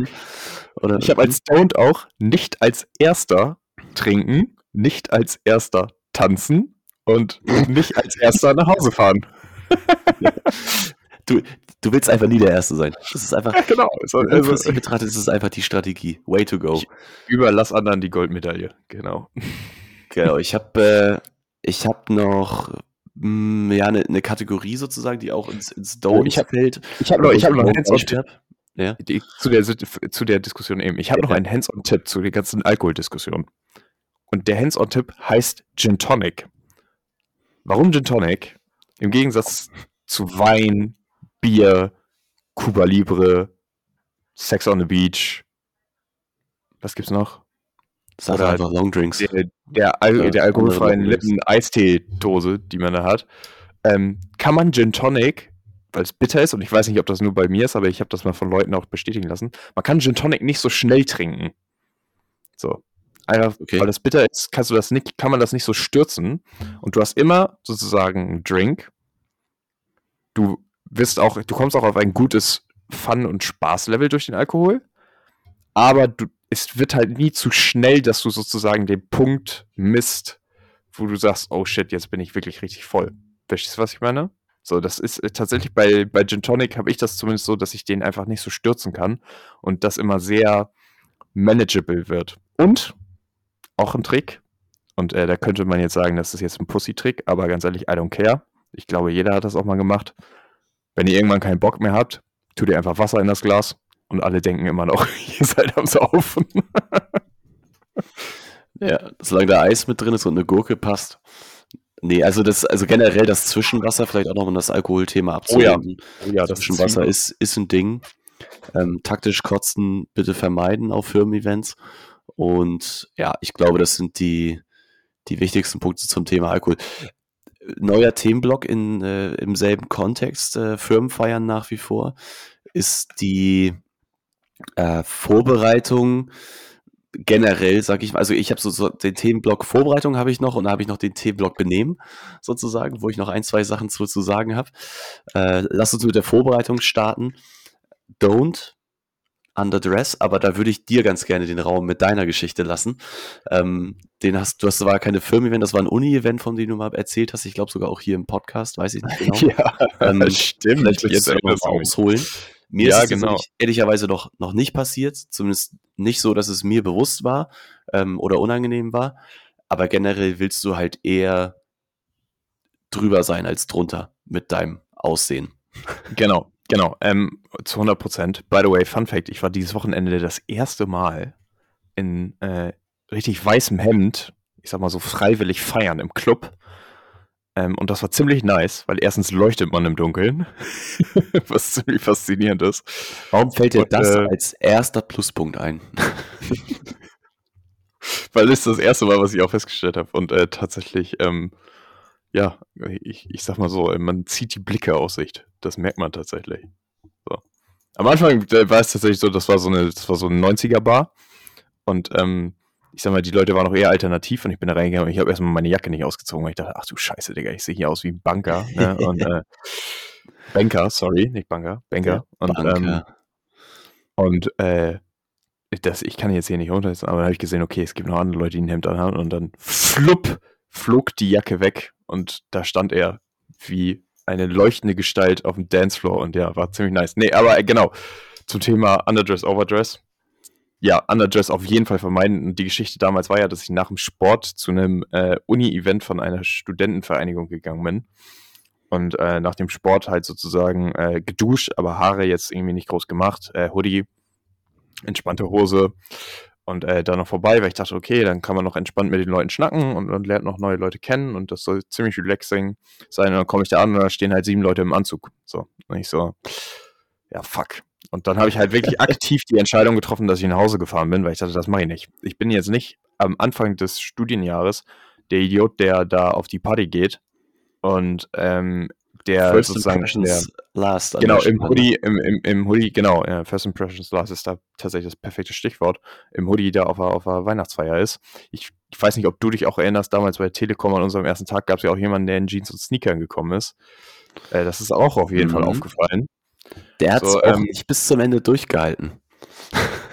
hab als Don't auch nicht als erster trinken, nicht als erster tanzen und nicht als erster nach Hause fahren.
du, du willst einfach nie der Erste sein. Das ist einfach, ja,
genau.
Also, also, betrachtet ist es einfach die Strategie. Way to go.
Überlass anderen die Goldmedaille. Genau.
Genau. Ich habe äh, ich habe noch mh, hm, ja eine ne Kategorie sozusagen, die auch ins, ins
Don't oh, ich hab, fällt. Ich habe noch, ich hab noch einen Hands-on-Tipp. Ja? zu, der, zu der Diskussion eben. Ich habe ja. noch einen Hands-on-Tipp zu der ganzen Alkoholdiskussion. Und der Hands-on-Tipp heißt Gin Tonic. Warum Gin Tonic? Im Gegensatz zu Wein, Bier, Cuba Libre, Sex on the Beach. Was gibt's noch?
Das Oder einfach Longdrinks.
Der, der, Al der alkoholfreien Lippen-Eistee-Dose, die man da hat. Ähm, kann man Gin Tonic, weil es bitter ist, und ich weiß nicht, ob das nur bei mir ist, aber ich habe das mal von Leuten auch bestätigen lassen, man kann Gin Tonic nicht so schnell trinken. So. Einfach, okay. weil das bitter ist, kannst du das nicht, kann man das nicht so stürzen. Und du hast immer sozusagen einen Drink. Du wirst auch, du kommst auch auf ein gutes Fun- und Spaßlevel durch den Alkohol. Aber du, es wird halt nie zu schnell, dass du sozusagen den Punkt misst, wo du sagst, oh shit, jetzt bin ich wirklich richtig voll. Verstehst du, was ich meine? So, das ist äh, tatsächlich bei, bei Gin Tonic habe ich das zumindest so, dass ich den einfach nicht so stürzen kann und das immer sehr manageable wird. Und auch ein Trick, und äh, da könnte man jetzt sagen, das ist jetzt ein Pussy-Trick, aber ganz ehrlich, I don't care. Ich glaube, jeder hat das auch mal gemacht. Wenn ihr irgendwann keinen Bock mehr habt, tut ihr einfach Wasser in das Glas und alle denken immer noch, ihr seid am Saufen.
ja, solange da Eis mit drin ist und eine Gurke passt. Nee, also das, also generell das Zwischenwasser, vielleicht auch noch um das Alkoholthema abzuheben. Oh ja, oh ja das Zwischenwasser ist, ist ein Ding. Ähm, taktisch kotzen bitte vermeiden auf Firmen-Events. Und ja, ich glaube, das sind die, die wichtigsten Punkte zum Thema Alkohol. Neuer Themenblock in, äh, im selben Kontext, äh, Firmen feiern nach wie vor, ist die äh, Vorbereitung generell, sag ich mal, also ich habe so, so, den Themenblock Vorbereitung habe ich noch und da habe ich noch den Themenblock Benehmen sozusagen, wo ich noch ein, zwei Sachen zu, zu sagen habe. Äh, lass uns mit der Vorbereitung starten. Don't underdress, aber da würde ich dir ganz gerne den Raum mit deiner Geschichte lassen. Ähm, den hast du hast war keine Firmen-Event, das war ein Uni-Event, von dem du mal erzählt hast. Ich glaube sogar auch hier im Podcast, weiß ich nicht genau.
ja, ähm, stimmt.
Vielleicht willst du auch mal ausholen. Mir ja, ist es genau. ehrlicherweise noch, noch nicht passiert, zumindest nicht so, dass es mir bewusst war ähm, oder unangenehm war. Aber generell willst du halt eher drüber sein als drunter mit deinem Aussehen.
Genau, genau, ähm, zu 100 Prozent. By the way, Fun Fact: Ich war dieses Wochenende das erste Mal in äh, richtig weißem Hemd, ich sag mal so freiwillig feiern im Club. Ähm, und das war ziemlich nice, weil erstens leuchtet man im Dunkeln, was ziemlich faszinierend ist.
Warum fällt dir und, das äh, als erster Pluspunkt ein?
weil es das erste Mal, was ich auch festgestellt habe. Und äh, tatsächlich, ähm, ja, ich, ich sag mal so, man zieht die Blicke aus Sicht. Das merkt man tatsächlich. So. Am Anfang war es tatsächlich so, das war so eine, das war so eine 90er-Bar. Und ähm, ich sag mal, die Leute waren noch eher alternativ und ich bin da reingegangen und ich habe erstmal meine Jacke nicht ausgezogen, weil ich dachte, ach du Scheiße, Digga, ich sehe hier aus wie ein Banker. Ne? Und äh, Banker, sorry, nicht Banker, Banker. Und, Banker. Ähm, und äh, das, ich kann jetzt hier nicht runtersetzen, aber dann habe ich gesehen, okay, es gibt noch andere Leute, die ein Hemd anhaben und dann flupp flog die Jacke weg und da stand er wie eine leuchtende Gestalt auf dem Dancefloor und ja, war ziemlich nice. Nee, aber äh, genau, zum Thema Underdress, Overdress ja, Underdress auf jeden Fall vermeiden. Und die Geschichte damals war ja, dass ich nach dem Sport zu einem äh, Uni-Event von einer Studentenvereinigung gegangen bin. Und äh, nach dem Sport halt sozusagen äh, geduscht, aber Haare jetzt irgendwie nicht groß gemacht. Äh, Hoodie, entspannte Hose und äh, da noch vorbei, weil ich dachte, okay, dann kann man noch entspannt mit den Leuten schnacken und, und lernt noch neue Leute kennen und das soll ziemlich relaxing sein. Und dann komme ich da an und da stehen halt sieben Leute im Anzug. So. Und ich so, ja, fuck. Und dann habe ich halt wirklich aktiv die Entscheidung getroffen, dass ich nach Hause gefahren bin, weil ich dachte, das mache ich nicht. Ich bin jetzt nicht am Anfang des Studienjahres der Idiot, der da auf die Party geht und ähm, der
First
sozusagen der,
Impressions last.
Genau,
der
im
Stelle.
Hoodie, im, im, im Hoodie, genau, ja, First Impressions Last ist da tatsächlich das perfekte Stichwort. Im Hoodie, der auf der, auf der Weihnachtsfeier ist. Ich, ich weiß nicht, ob du dich auch erinnerst, damals bei Telekom an unserem ersten Tag gab es ja auch jemanden, der in Jeans und Sneakern gekommen ist. Äh, das ist auch auf jeden Fall
Mhm.
aufgefallen.
Der hat es
So,
auch
ähm,
nicht bis zum Ende durchgehalten.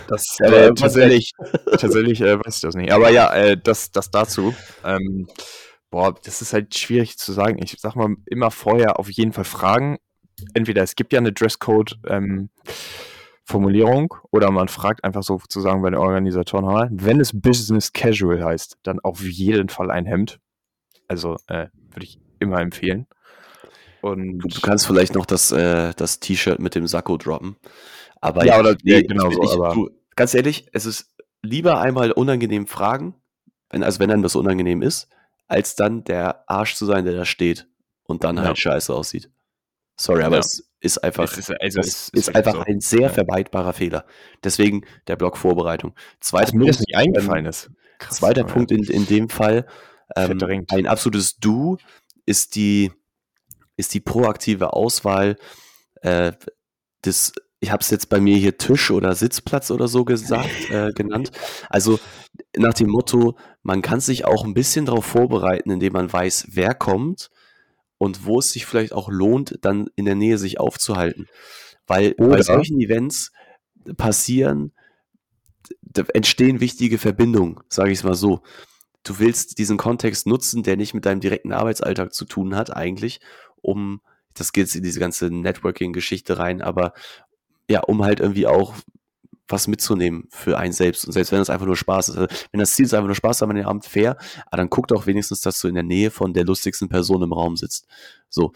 Das, äh, tatsächlich, tatsächlich äh, weiß ich das nicht. Aber ja, äh, das, das dazu. Ähm, boah, das ist halt schwierig zu sagen. Ich sag mal, immer vorher auf jeden Fall fragen. Entweder es gibt ja eine Dresscode, ähm, oder man fragt einfach so sozusagen bei den Organisatoren, "Hör mal, wenn es Business Casual heißt, dann auf jeden Fall ein Hemd. Also äh, würde ich immer empfehlen. Und
Du, kannst vielleicht noch das, äh, das T-Shirt mit dem Sakko droppen. Aber
Ja, oder- ja,
ich-
genau so,
ich, du, ganz ehrlich, es ist lieber einmal unangenehm fragen, wenn, also wenn einem das unangenehm ist, als dann der Arsch zu sein, der da steht und dann
Ja.
halt scheiße aussieht. Sorry, aber
Ja.
es ist einfach,
es ist, also es
ist,
wirklich
einfach
so.
ein sehr
Ja.
vermeidbarer Fehler. Deswegen der Block Vorbereitung. Zweiter
dass mir das
Punkt,
nicht eingefallen
ähm,
ist. Krass,
Zweiter
ja.
Punkt in, in dem Fall, ähm, ein absolutes Du ist die, ist die proaktive Auswahl äh, des, ich habe es jetzt bei mir hier Tisch oder Sitzplatz oder so gesagt, äh, genannt. Also nach dem Motto, man kann sich auch ein bisschen darauf vorbereiten, indem man weiß, wer kommt und wo es sich vielleicht auch lohnt, dann in der Nähe sich aufzuhalten. Weil bei
Oder-
solchen Events passieren, entstehen wichtige Verbindungen, sage ich es mal so. Du willst diesen Kontext nutzen, der nicht mit deinem direkten Arbeitsalltag zu tun hat, eigentlich, um, das geht jetzt in diese ganze Networking-Geschichte rein, aber ja, um halt irgendwie auch was mitzunehmen für einen selbst. Und selbst wenn das einfach nur Spaß ist. Also, wenn das Ziel ist, einfach nur Spaß haben an dem Abend, fair, aber dann guck doch wenigstens, dass du in der Nähe von der lustigsten Person im Raum sitzt. So.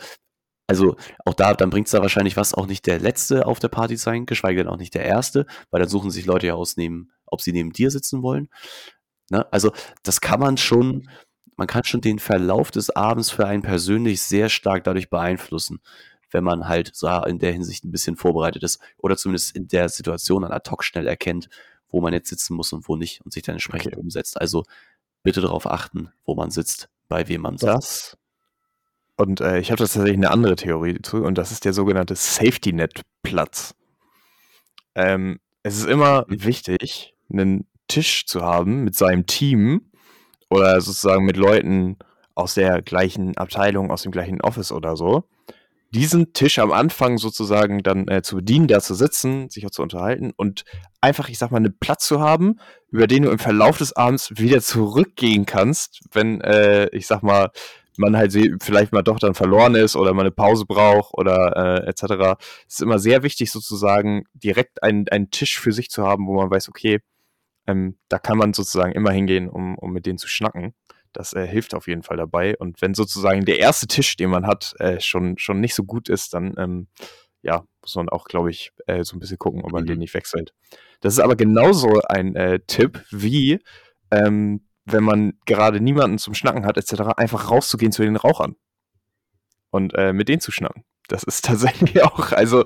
Also auch da, dann bringt es da wahrscheinlich was, auch nicht der Letzte auf der Party sein, geschweige denn auch nicht der Erste, weil dann suchen sich Leute ja aus, ob sie neben dir sitzen wollen. Ne? Also das kann man schon, man kann schon den Verlauf des Abends für einen persönlich sehr stark dadurch beeinflussen, wenn man halt so in der Hinsicht ein bisschen vorbereitet ist oder zumindest in der Situation an ad hoc schnell erkennt, wo man jetzt sitzen muss und wo nicht und sich dann entsprechend
Okay.
umsetzt. Also bitte darauf achten, wo man sitzt, bei wem man sitzt.
Das. Und äh, ich habe tatsächlich eine andere Theorie dazu, und das ist der sogenannte Safety Net Platz. Ähm, es ist immer
Mhm.
wichtig, einen Tisch zu haben mit seinem Team oder sozusagen mit Leuten aus der gleichen Abteilung, aus dem gleichen Office oder so. Diesen Tisch am Anfang sozusagen dann äh, zu bedienen, da zu sitzen, sich auch zu unterhalten und einfach, ich sag mal, einen Platz zu haben, über den du im Verlauf des Abends wieder zurückgehen kannst, wenn, äh, ich sag mal, man halt vielleicht mal doch dann verloren ist oder man eine Pause braucht oder äh, etc. Es ist immer sehr wichtig, sozusagen direkt einen, einen Tisch für sich zu haben, wo man weiß, okay, ähm, da kann man sozusagen immer hingehen, um, um mit denen zu schnacken. Das äh, hilft auf jeden Fall dabei. Und wenn sozusagen der erste Tisch, den man hat, äh, schon, schon nicht so gut ist, dann ähm, ja, muss man auch, glaube ich, äh, so ein bisschen gucken, ob man
Mhm.
den nicht wechselt. Das ist aber genauso ein äh, Tipp wie ähm, wenn man gerade niemanden zum Schnacken hat, etc., einfach rauszugehen zu den Rauchern und äh, mit denen zu schnacken. Das ist tatsächlich auch, also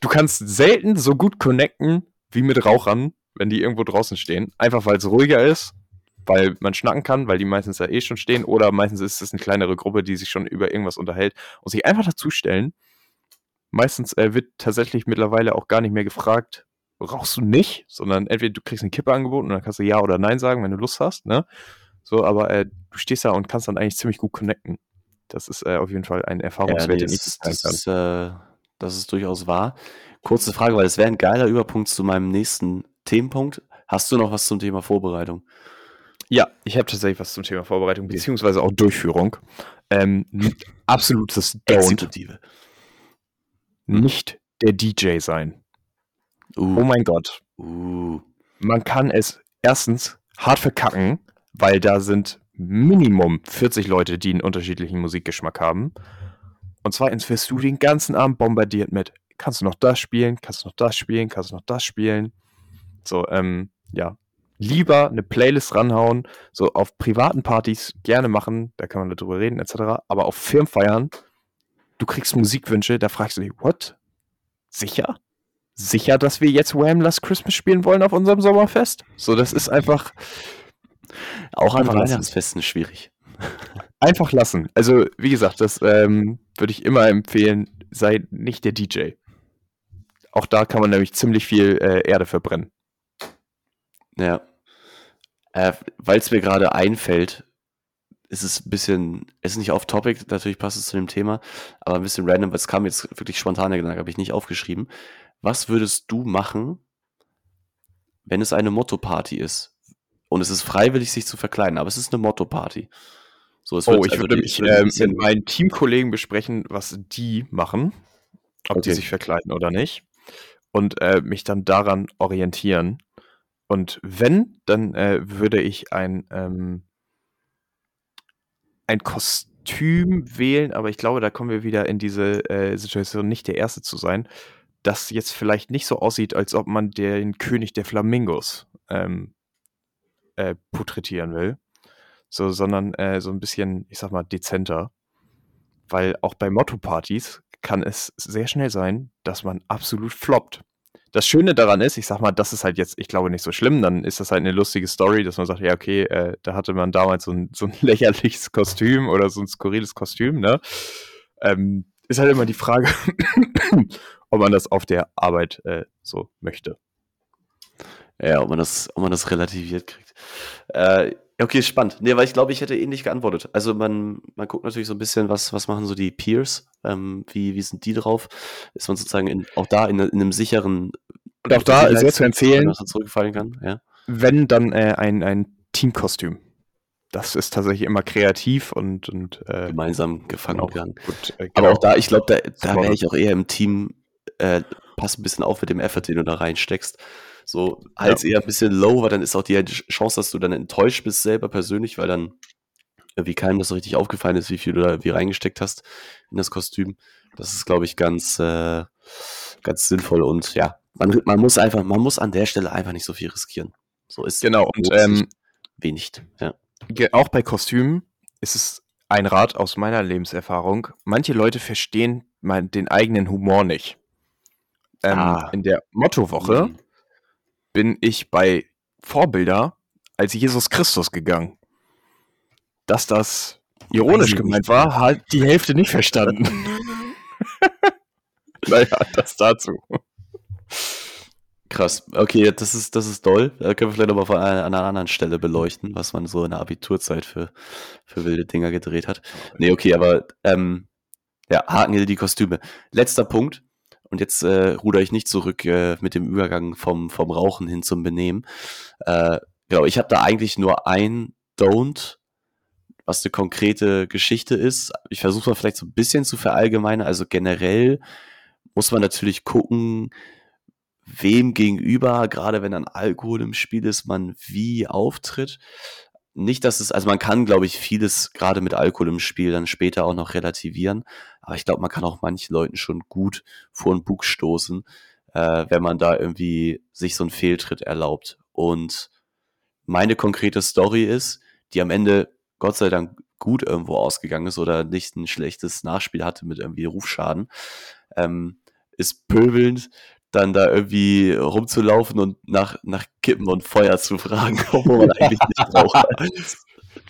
du kannst selten so gut connecten wie mit Rauchern, wenn die irgendwo draußen stehen. Einfach weil es ruhiger ist, weil man schnacken kann, weil die meistens da eh schon stehen oder meistens ist es eine kleinere Gruppe, die sich schon über irgendwas unterhält und sich einfach dazustellen. Meistens äh, wird tatsächlich mittlerweile auch gar nicht mehr gefragt, rauchst du nicht, sondern entweder du kriegst eine Kippe angeboten und dann kannst du Ja oder Nein sagen, wenn du Lust hast, ne? So, aber äh, du stehst da und kannst dann eigentlich ziemlich gut connecten. Das ist äh, auf jeden Fall ein
Ja,
Erfahrungswert,
nee,
den ich
das, das, ist, äh, das ist durchaus wahr. Kurze Frage, weil es wäre ein geiler Überpunkt zu meinem nächsten Themenpunkt. Hast du noch was zum Thema Vorbereitung?
Ja, ich habe tatsächlich was zum Thema Vorbereitung, beziehungsweise auch Durchführung. Ähm, absolutes Don't.
Exekutive.
Nicht der DJ sein.
Uh,
Oh mein Gott.
uh.
Man kann es erstens hart verkacken, weil da sind Minimum 40 Leute, die einen unterschiedlichen Musikgeschmack haben. Und zweitens wirst du den ganzen Abend bombardiert mit, kannst du noch das spielen, kannst du noch das spielen, kannst du noch das spielen. So, ähm, ja, lieber eine Playlist ranhauen, so auf privaten Partys gerne machen, da kann man darüber reden, etc. Aber auf Firmenfeiern, du kriegst Musikwünsche, da fragst du dich, what? Sicher? Sicher, dass wir jetzt Wham! Last Christmas spielen wollen auf unserem Sommerfest? So, das ist einfach.
Auch an Weihnachtsfesten schwierig.
Einfach lassen. Also, wie gesagt, das ähm, würde ich immer empfehlen, sei nicht der DJ. Auch da kann man nämlich ziemlich viel äh, Erde verbrennen.
Ja. Äh, Weil es mir gerade einfällt, ist es ein bisschen, es ist nicht auf Topic, natürlich passt es zu dem Thema, aber ein bisschen random, weil es kam jetzt wirklich Gedanken, habe ich nicht aufgeschrieben. Was würdest du machen, wenn es eine Motto-Party ist? Und es ist freiwillig, sich zu verkleiden, aber es ist eine Motto-Party.
So, es oh, ich also würde mich äh, mit meinen Teamkollegen besprechen, was die machen, ob okay. die sich verkleiden oder nicht. Und äh, mich dann daran orientieren. Und wenn, dann äh, würde ich ein, ähm, ein Kostüm wählen, aber ich glaube, da kommen wir wieder in diese äh, Situation, nicht der Erste zu sein, das jetzt vielleicht nicht so aussieht, als ob man den König der Flamingos ähm, äh, porträtieren will, so, sondern äh, so ein bisschen, ich sag mal, dezenter. Weil auch bei Motto-Partys kann es sehr schnell sein, dass man absolut floppt das Schöne daran ist, ich sag mal, das ist halt jetzt, ich glaube, nicht so schlimm, dann ist das halt eine lustige Story, dass man sagt, ja, okay, äh, da hatte man damals so ein, so ein lächerliches Kostüm oder so ein skurriles Kostüm, ne? Ähm, ist halt immer die Frage, ob man das auf der Arbeit äh, so möchte.
Ja, ob man das, ob man das relativiert kriegt. Äh, okay, spannend. Nee, weil ich glaube, ich hätte ähnlich geantwortet. Also man, man guckt natürlich so ein bisschen, was, was machen so die Peers, ähm, wie, wie sind die drauf? Ist man sozusagen in, auch da in, in einem sicheren
und auch da sehr zu empfehlen,
kann. Ja.
Wenn dann äh, ein, ein Teamkostüm. Das ist tatsächlich immer kreativ und, und
äh, gemeinsam gefangen werden. Gut, äh, genau. Aber auch da, ich glaube, da, da wäre ich auch eher im Team, äh, pass ein bisschen auf mit dem Effort, den du da reinsteckst. So, halt ja. eher ein bisschen low, weil dann ist auch die Chance, dass du dann enttäuscht bist selber persönlich, weil dann wie keinem das so richtig aufgefallen ist, wie viel du da wie reingesteckt hast in das Kostüm. Das ist, glaube ich, ganz, äh, ganz sinnvoll und ja, man, man muss einfach, man muss an der Stelle einfach nicht so viel riskieren. So ist
genau und ähm,
wenig. Ja.
Auch bei Kostümen ist es ein Rat aus meiner Lebenserfahrung. Manche Leute verstehen mein, den eigenen Humor nicht. Ähm, ah. In der Mottowoche mhm. bin ich bei Vorbilder als Jesus Christus gegangen dass das ironisch gemeint war, hat die Hälfte nicht verstanden.
naja, das dazu. Krass. Okay, das ist, das ist doll. Da können wir vielleicht aber an einer anderen Stelle beleuchten, was man so in der Abiturzeit für, für wilde Dinger gedreht hat. Nee, okay, aber ähm, ja, haken die Kostüme. Letzter Punkt. Und jetzt äh, ruder ich nicht zurück äh, mit dem Übergang vom, vom Rauchen hin zum Benehmen. Äh, genau, ich habe da eigentlich nur ein Don't was eine konkrete Geschichte ist. Ich versuche mal vielleicht so ein bisschen zu verallgemeinern. Also generell muss man natürlich gucken, wem gegenüber, gerade wenn dann Alkohol im Spiel ist, man wie auftritt. Nicht, dass es, also man kann, glaube ich, vieles gerade mit Alkohol im Spiel dann später auch noch relativieren. Aber ich glaube, man kann auch manchen Leuten schon gut vor den Bug stoßen, äh, wenn man da irgendwie sich so einen Fehltritt erlaubt. Und meine konkrete Story ist, die am Ende Gott sei Dank gut irgendwo ausgegangen ist oder nicht ein schlechtes Nachspiel hatte mit irgendwie Rufschaden, ähm, ist pöbelnd dann da irgendwie rumzulaufen und nach, nach Kippen und Feuer zu fragen, obwohl man eigentlich nicht braucht.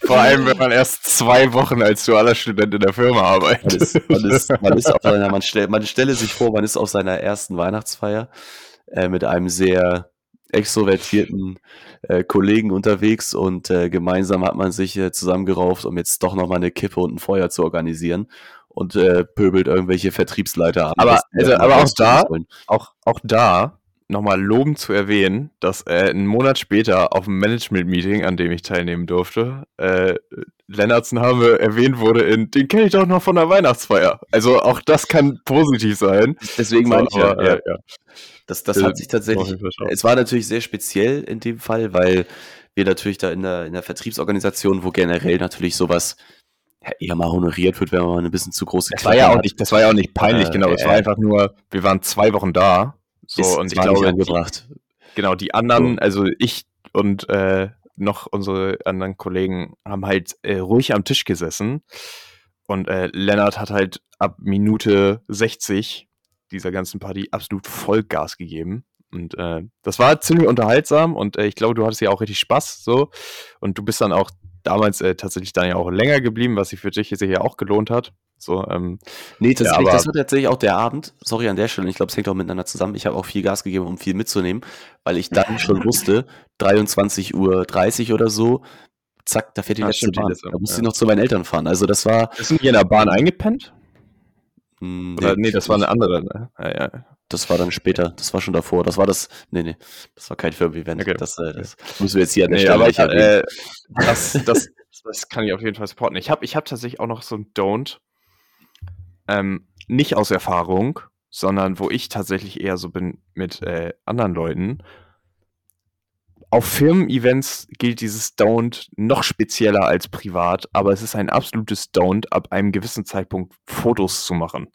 Vor allem, wenn man erst zwei Wochen als dualer Student in der Firma arbeitet.
Man, ist, man, ist, man, ist auf seiner, man, stell, man stelle sich vor, man ist auf seiner ersten Weihnachtsfeier äh, mit einem sehr extrovertierten äh, Kollegen unterwegs und äh, gemeinsam hat man sich äh, zusammengerauft, um jetzt doch nochmal eine Kippe und ein Feuer zu organisieren und äh, pöbelt irgendwelche Vertriebsleiter
an. Aber, also, aber auch da, auch, auch da nochmal lobend zu erwähnen, dass äh, einen Monat später auf dem Management-Meeting, an dem ich teilnehmen durfte, äh, Lennartsen-Habe erwähnt wurde in, den kenne ich doch noch von der Weihnachtsfeier. Also auch das kann positiv sein.
Deswegen meine ich ja, ja, ja. Das, das hat sich tatsächlich, es war natürlich sehr speziell in dem Fall, weil wir natürlich da in der, in der Vertriebsorganisation, wo generell natürlich sowas ja, eher mal honoriert wird, wenn man ein bisschen zu große
das war ja auch nicht, Das war ja auch nicht peinlich, äh, genau. Es äh, war einfach nur, wir waren zwei Wochen da. So, und ich glaube,
angebracht.
Genau, die anderen, also ich und äh, noch unsere anderen Kollegen haben halt äh, ruhig am Tisch gesessen. Und äh, Lennart hat halt ab Minute 60 dieser ganzen Party absolut Vollgas gegeben. Und äh, das war ziemlich unterhaltsam und äh, ich glaube, du hattest ja auch richtig Spaß so. Und du bist dann auch damals äh, tatsächlich dann ja auch länger geblieben, was sich für dich sicher auch gelohnt hat. So, ähm,
nee, tatsächlich, ja, das war tatsächlich auch der Abend. Sorry an der Stelle, ich glaube, es hängt auch miteinander zusammen. Ich habe auch viel Gas gegeben, um viel mitzunehmen, weil ich dann schon wusste, 23.30 Uhr oder so, zack, da fährt die ja, letzte Bahn. Da musste ja. ich noch zu meinen Eltern fahren. Also das war.
Bist du hier in der Bahn eingepennt? Hm, Oder, nee, das war eine andere. Ne? Ja, ja.
Das war dann später, das war schon davor. Das war das, nee, nee, das war kein Firmen-Event. Okay. Das, äh, das müssen wir jetzt hier an der nee, Stelle
aber ich, äh, das, das, das kann ich auf jeden Fall supporten. Ich habe ich hab tatsächlich auch noch so ein Don't, ähm, nicht aus Erfahrung, sondern wo ich tatsächlich eher so bin mit äh, anderen Leuten. Auf Firmen-Events gilt dieses Don't noch spezieller als privat, aber es ist ein absolutes Don't, ab einem gewissen Zeitpunkt Fotos zu machen.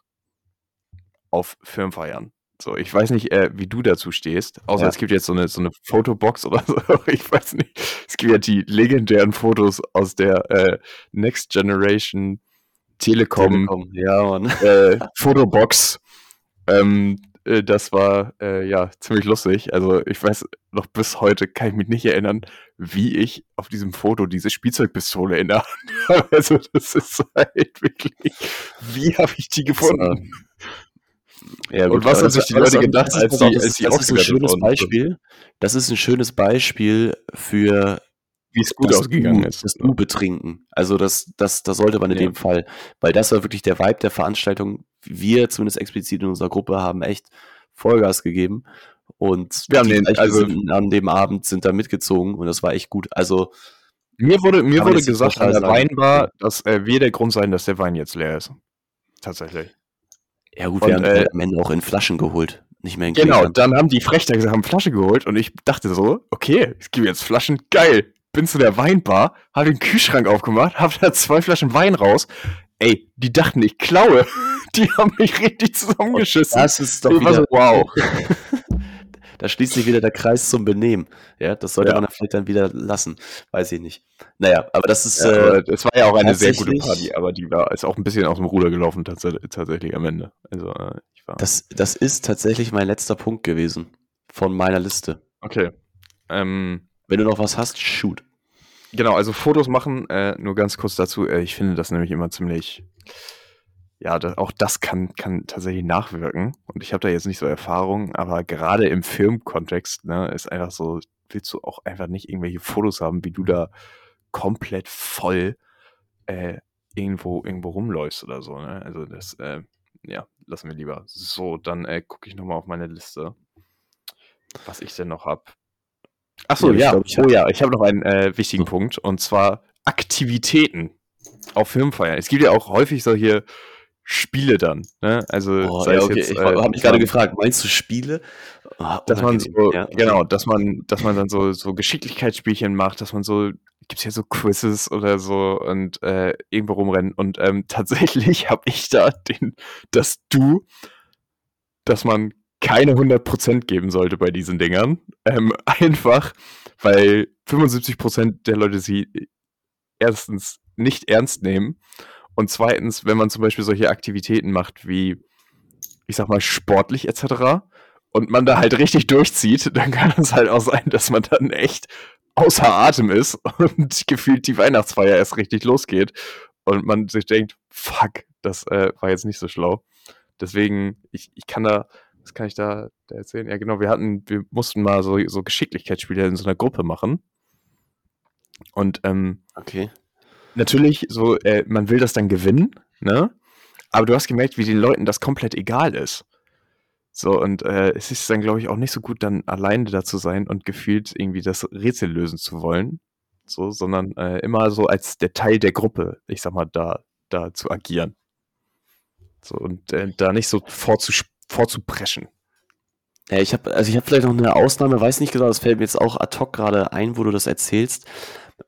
Auf Firmenfeiern. So, ich weiß nicht, äh, wie du dazu stehst, außer ja. es gibt jetzt so eine, so eine Fotobox oder so. Ich weiß nicht. Es gibt ja die legendären Fotos aus der äh, Next Generation Telekom, Telekom ja, äh, Fotobox. Ähm, äh, das war äh, ja ziemlich lustig. Also ich weiß noch bis heute kann ich mich nicht erinnern, wie ich auf diesem Foto diese Spielzeugpistole in der Hand habe. Also das ist halt wirklich, wie habe ich die gefunden?
Ja, gut, und was haben sich die Leute gedacht, als die, als die das ist ein schönes Beispiel. Das ist ein schönes Beispiel für
wie es gut ausgegangen ist.
Das U betrinken. Also das, das, das sollte man in ja. dem Fall, weil das war wirklich der Vibe der Veranstaltung. Wir zumindest explizit in unserer Gruppe haben echt Vollgas gegeben und
wir haben den, also
an dem Abend sind da mitgezogen und das war echt gut. Also
mir wurde mir wurde gesagt an der Weinbar, dass äh, wir der Grund sein, dass der Wein jetzt leer ist. Tatsächlich.
Ja gut, und, wir haben äh, am Ende auch in Flaschen geholt, nicht mehr in
Genau, Gläsern. dann haben die Frechter gesagt, haben Flasche geholt und ich dachte so, okay, es gibt jetzt Flaschen, geil. Bin zu der Weinbar, hab den Kühlschrank aufgemacht, hab da zwei Flaschen Wein raus. Ey, die dachten, ich klaue. Die haben mich richtig zusammengeschissen.
Das ist doch wieder, so, wow. da schließt sich wieder der Kreis zum Benehmen. Ja, das sollte ja. man vielleicht dann wieder lassen. Weiß ich nicht. Naja, aber das ist.
Ja, äh, es war ja auch eine sehr gute Party, aber die war ist auch ein bisschen aus dem Ruder gelaufen tatsächlich, tatsächlich am Ende. Also, äh,
ich war das, das ist tatsächlich mein letzter Punkt gewesen von meiner Liste.
Okay. Ähm,
Wenn du noch was hast, shoot.
Genau, also Fotos machen, äh, nur ganz kurz dazu. Äh, ich finde das nämlich immer ziemlich ja, das, auch das kann, kann tatsächlich nachwirken. Und ich habe da jetzt nicht so Erfahrung, aber gerade im Filmkontext ne, ist einfach so, willst du auch einfach nicht irgendwelche Fotos haben, wie du da komplett voll äh, irgendwo, irgendwo rumläufst oder so. Ne? Also das, äh, ja, lassen wir lieber. So, dann äh, gucke ich nochmal auf meine Liste, was ich denn noch habe. Achso, ja, glaub, oh ja, ich habe noch einen äh, wichtigen Punkt und zwar Aktivitäten auf Filmfeiern. Es gibt ja auch häufig so hier Spiele dann. Ne? Also
oh, ja, okay. jetzt, ich äh, habe mich gerade gefragt, meinst du Spiele?
Oh, dass man so, ja, genau, dass man, dass man dann so, so Geschicklichkeitsspielchen macht, dass man so, gibt's ja so Quizzes oder so und äh, irgendwo rumrennen. Und ähm, tatsächlich habe ich da den, das Du, dass man keine 100% geben sollte bei diesen Dingern. Ähm, einfach, weil 75% der Leute sie erstens nicht ernst nehmen und zweitens, wenn man zum Beispiel solche Aktivitäten macht wie, ich sag mal, sportlich etc. und man da halt richtig durchzieht, dann kann es halt auch sein, dass man dann echt außer Atem ist und gefühlt die Weihnachtsfeier erst richtig losgeht und man sich denkt, fuck, das äh, war jetzt nicht so schlau. Deswegen, ich, ich kann da, was kann ich da, erzählen? Ja, genau, wir hatten, wir mussten mal so, so Geschicklichkeitsspiele in so einer Gruppe machen. Und ähm,
okay
natürlich so, äh, man will das dann gewinnen, ne? Aber du hast gemerkt, wie den Leuten das komplett egal ist. So, und äh, es ist dann, glaube ich, auch nicht so gut, dann alleine da zu sein und gefühlt irgendwie das Rätsel lösen zu wollen. So, sondern äh, immer so als der Teil der Gruppe, ich sag mal, da, da zu agieren. So, und äh, da nicht so vorzupreschen.
Ja, ich habe also ich habe vielleicht noch eine Ausnahme, weiß nicht genau, das fällt mir jetzt auch ad hoc gerade ein, wo du das erzählst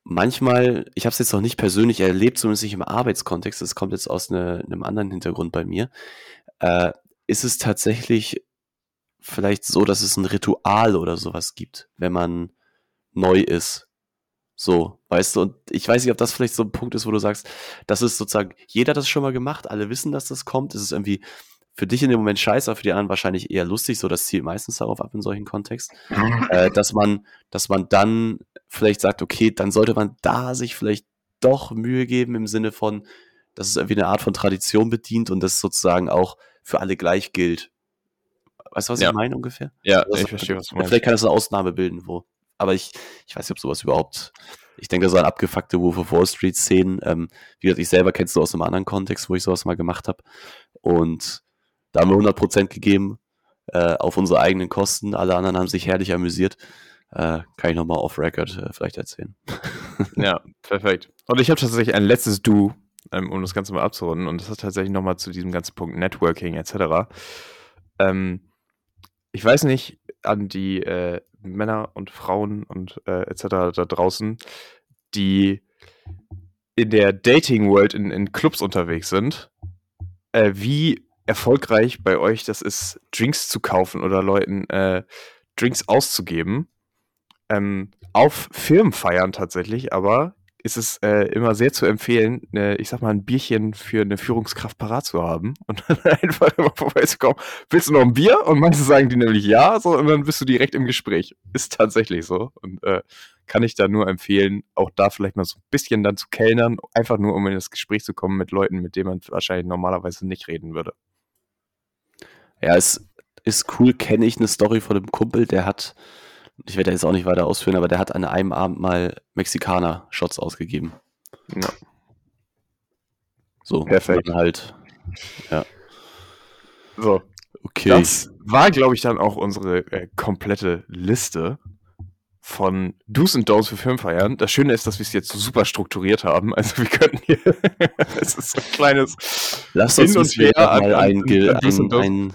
manchmal, ich habe es jetzt noch nicht persönlich erlebt, zumindest nicht im Arbeitskontext, das kommt jetzt aus ne, einem anderen Hintergrund bei mir, äh, ist es tatsächlich vielleicht so, dass es ein Ritual oder sowas gibt, wenn man neu ist. So, weißt du, und ich weiß nicht, ob das vielleicht so ein Punkt ist, wo du sagst, das ist sozusagen, jeder hat das schon mal gemacht, alle wissen, dass das kommt. Es ist irgendwie für dich in dem Moment scheiße, aber für die anderen wahrscheinlich eher lustig, so das zielt meistens darauf ab in solchen Kontexten, äh, dass man, dass man dann vielleicht sagt, okay, dann sollte man da sich vielleicht doch Mühe geben im Sinne von, dass es irgendwie eine Art von Tradition bedient und das sozusagen auch für alle gleich gilt. Weißt du, was
Ja.
ich meine ungefähr?
Ja,
Also,
ich verstehe, was du meinst.
vielleicht kann das eine Ausnahme bilden, wo. Aber ich, ich weiß nicht, ob sowas überhaupt. Ich denke, so an abgefuckte Wolf of Wall Street Szenen. Ähm, wie gesagt, ich selber kennst du aus einem anderen Kontext, wo ich sowas mal gemacht habe. Und da haben wir 100% gegeben äh, auf unsere eigenen Kosten. Alle anderen haben sich herrlich amüsiert. Äh, kann ich nochmal off-Record äh, vielleicht erzählen.
Ja, perfekt. Und ich habe tatsächlich ein letztes Du, ähm, um das Ganze mal abzurunden. Und das hat tatsächlich nochmal zu diesem ganzen Punkt Networking etc. Ähm, ich weiß nicht an die äh, Männer und Frauen und äh, etc. da draußen, die in der Dating-World in, in Clubs unterwegs sind, äh, wie erfolgreich bei euch das ist, Drinks zu kaufen oder Leuten äh, Drinks auszugeben. Ähm, auf Firmenfeiern tatsächlich, aber ist es äh, immer sehr zu empfehlen, äh, ich sag mal, ein Bierchen für eine Führungskraft parat zu haben und dann einfach immer vorbeizukommen. Willst du noch ein Bier? Und manche sagen die nämlich ja, so, und dann bist du direkt im Gespräch. Ist tatsächlich so. Und äh, kann ich da nur empfehlen, auch da vielleicht mal so ein bisschen dann zu kellnern, einfach nur, um in das Gespräch zu kommen mit Leuten, mit denen man wahrscheinlich normalerweise nicht reden würde.
Ja, es ist cool, kenne ich eine Story von einem Kumpel, der hat, ich werde jetzt auch nicht weiter ausführen, aber der hat an einem Abend mal Mexikaner-Shots ausgegeben.
Ja.
So,
Perfekt.
und Halt,
So,
okay.
Das war, glaube ich, dann auch unsere äh, komplette Liste von Do's und Don'ts für Filmfeiern. Das Schöne ist, dass wir es jetzt so super strukturiert haben. Also wir könnten hier, es ist so ein kleines
Lass uns
und her
mal
an-
ein,
an Do's
ein,
und Don'ts.
ein,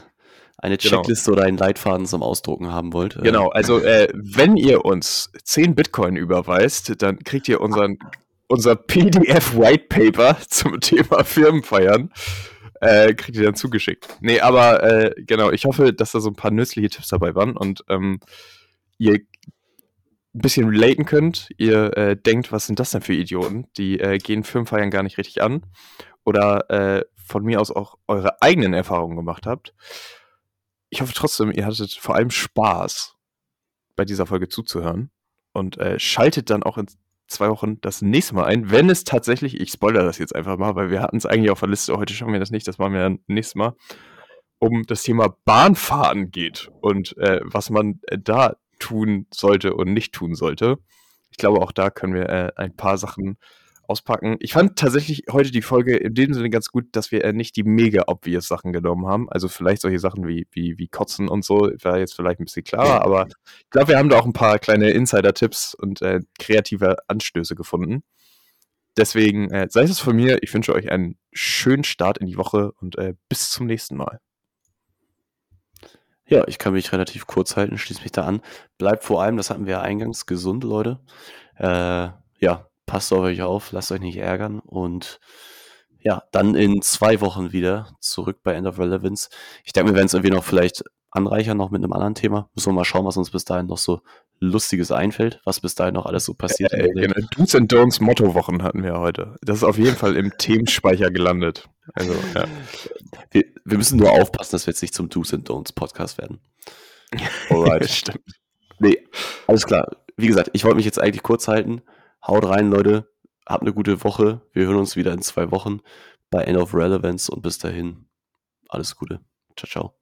eine
Genau.
Checkliste oder einen Leitfaden zum Ausdrucken haben wollt. äh,
Genau, also äh, wenn ihr uns 10 Bitcoin überweist, dann kriegt ihr unseren, unser PDF White Paper zum Thema Firmenfeiern. Äh, kriegt ihr dann zugeschickt. Nee, aber äh, genau, ich hoffe, dass da so ein paar nützliche Tipps dabei waren und ähm, ihr ein bisschen relaten könnt. Ihr äh, denkt, was sind das denn für Idioten? Die äh, gehen Firmenfeiern gar nicht richtig an. Oder von mir aus auch eure eigenen Erfahrungen gemacht habt. Ich hoffe trotzdem, ihr hattet vor allem Spaß bei dieser Folge zuzuhören und äh, schaltet dann auch in zwei Wochen das nächste Mal ein, wenn es tatsächlich, ich spoilere das jetzt einfach mal, weil wir hatten es eigentlich auf der Liste, heute schaffen wir das nicht, das machen wir dann nächstes Mal, um das Thema Bahnfahren geht und äh, was man äh, da tun sollte und nicht tun sollte. Ich glaube, auch da können wir äh, ein paar Sachen auspacken. Ich fand tatsächlich heute die Folge in dem Sinne ganz gut, dass wir äh, nicht die mega obvious Sachen genommen haben. Also vielleicht solche Sachen wie, wie, wie Kotzen und so, war jetzt vielleicht ein bisschen klarer, aber ich glaube, wir haben da auch ein paar kleine Insider-Tipps und äh, kreative Anstöße gefunden. Deswegen äh, sei es von mir, ich wünsche euch einen schönen Start in die Woche und äh, bis zum nächsten Mal.
Ja, ich kann mich relativ kurz halten, schließe mich da an. Bleibt vor allem, das hatten wir ja eingangs, gesund, Leute. Äh, ja, passt auf euch auf, lasst euch nicht ärgern und ja, dann in zwei Wochen wieder zurück bei End of Relevance. Ich denke, wir werden es irgendwie noch vielleicht anreichern, noch mit einem anderen Thema. Müssen wir mal schauen, was uns bis dahin noch so Lustiges einfällt, was bis dahin noch alles so passiert. in
Äh, genau, Do's and Don'ts Mottowochen hatten wir heute. Das ist auf jeden Fall im Themenspeicher gelandet. Also, ja.
Wir, wir müssen nur aufpassen, dass wir jetzt nicht zum Do's and Don'ts Podcast werden. Alright.
Stimmt.
Nee, alles klar. Wie gesagt, ich wollte mich jetzt eigentlich kurz halten. Haut rein, Leute. Habt eine gute Woche. Wir hören uns wieder in zwei Wochen bei End of Relevance und bis dahin alles Gute. Ciao, ciao.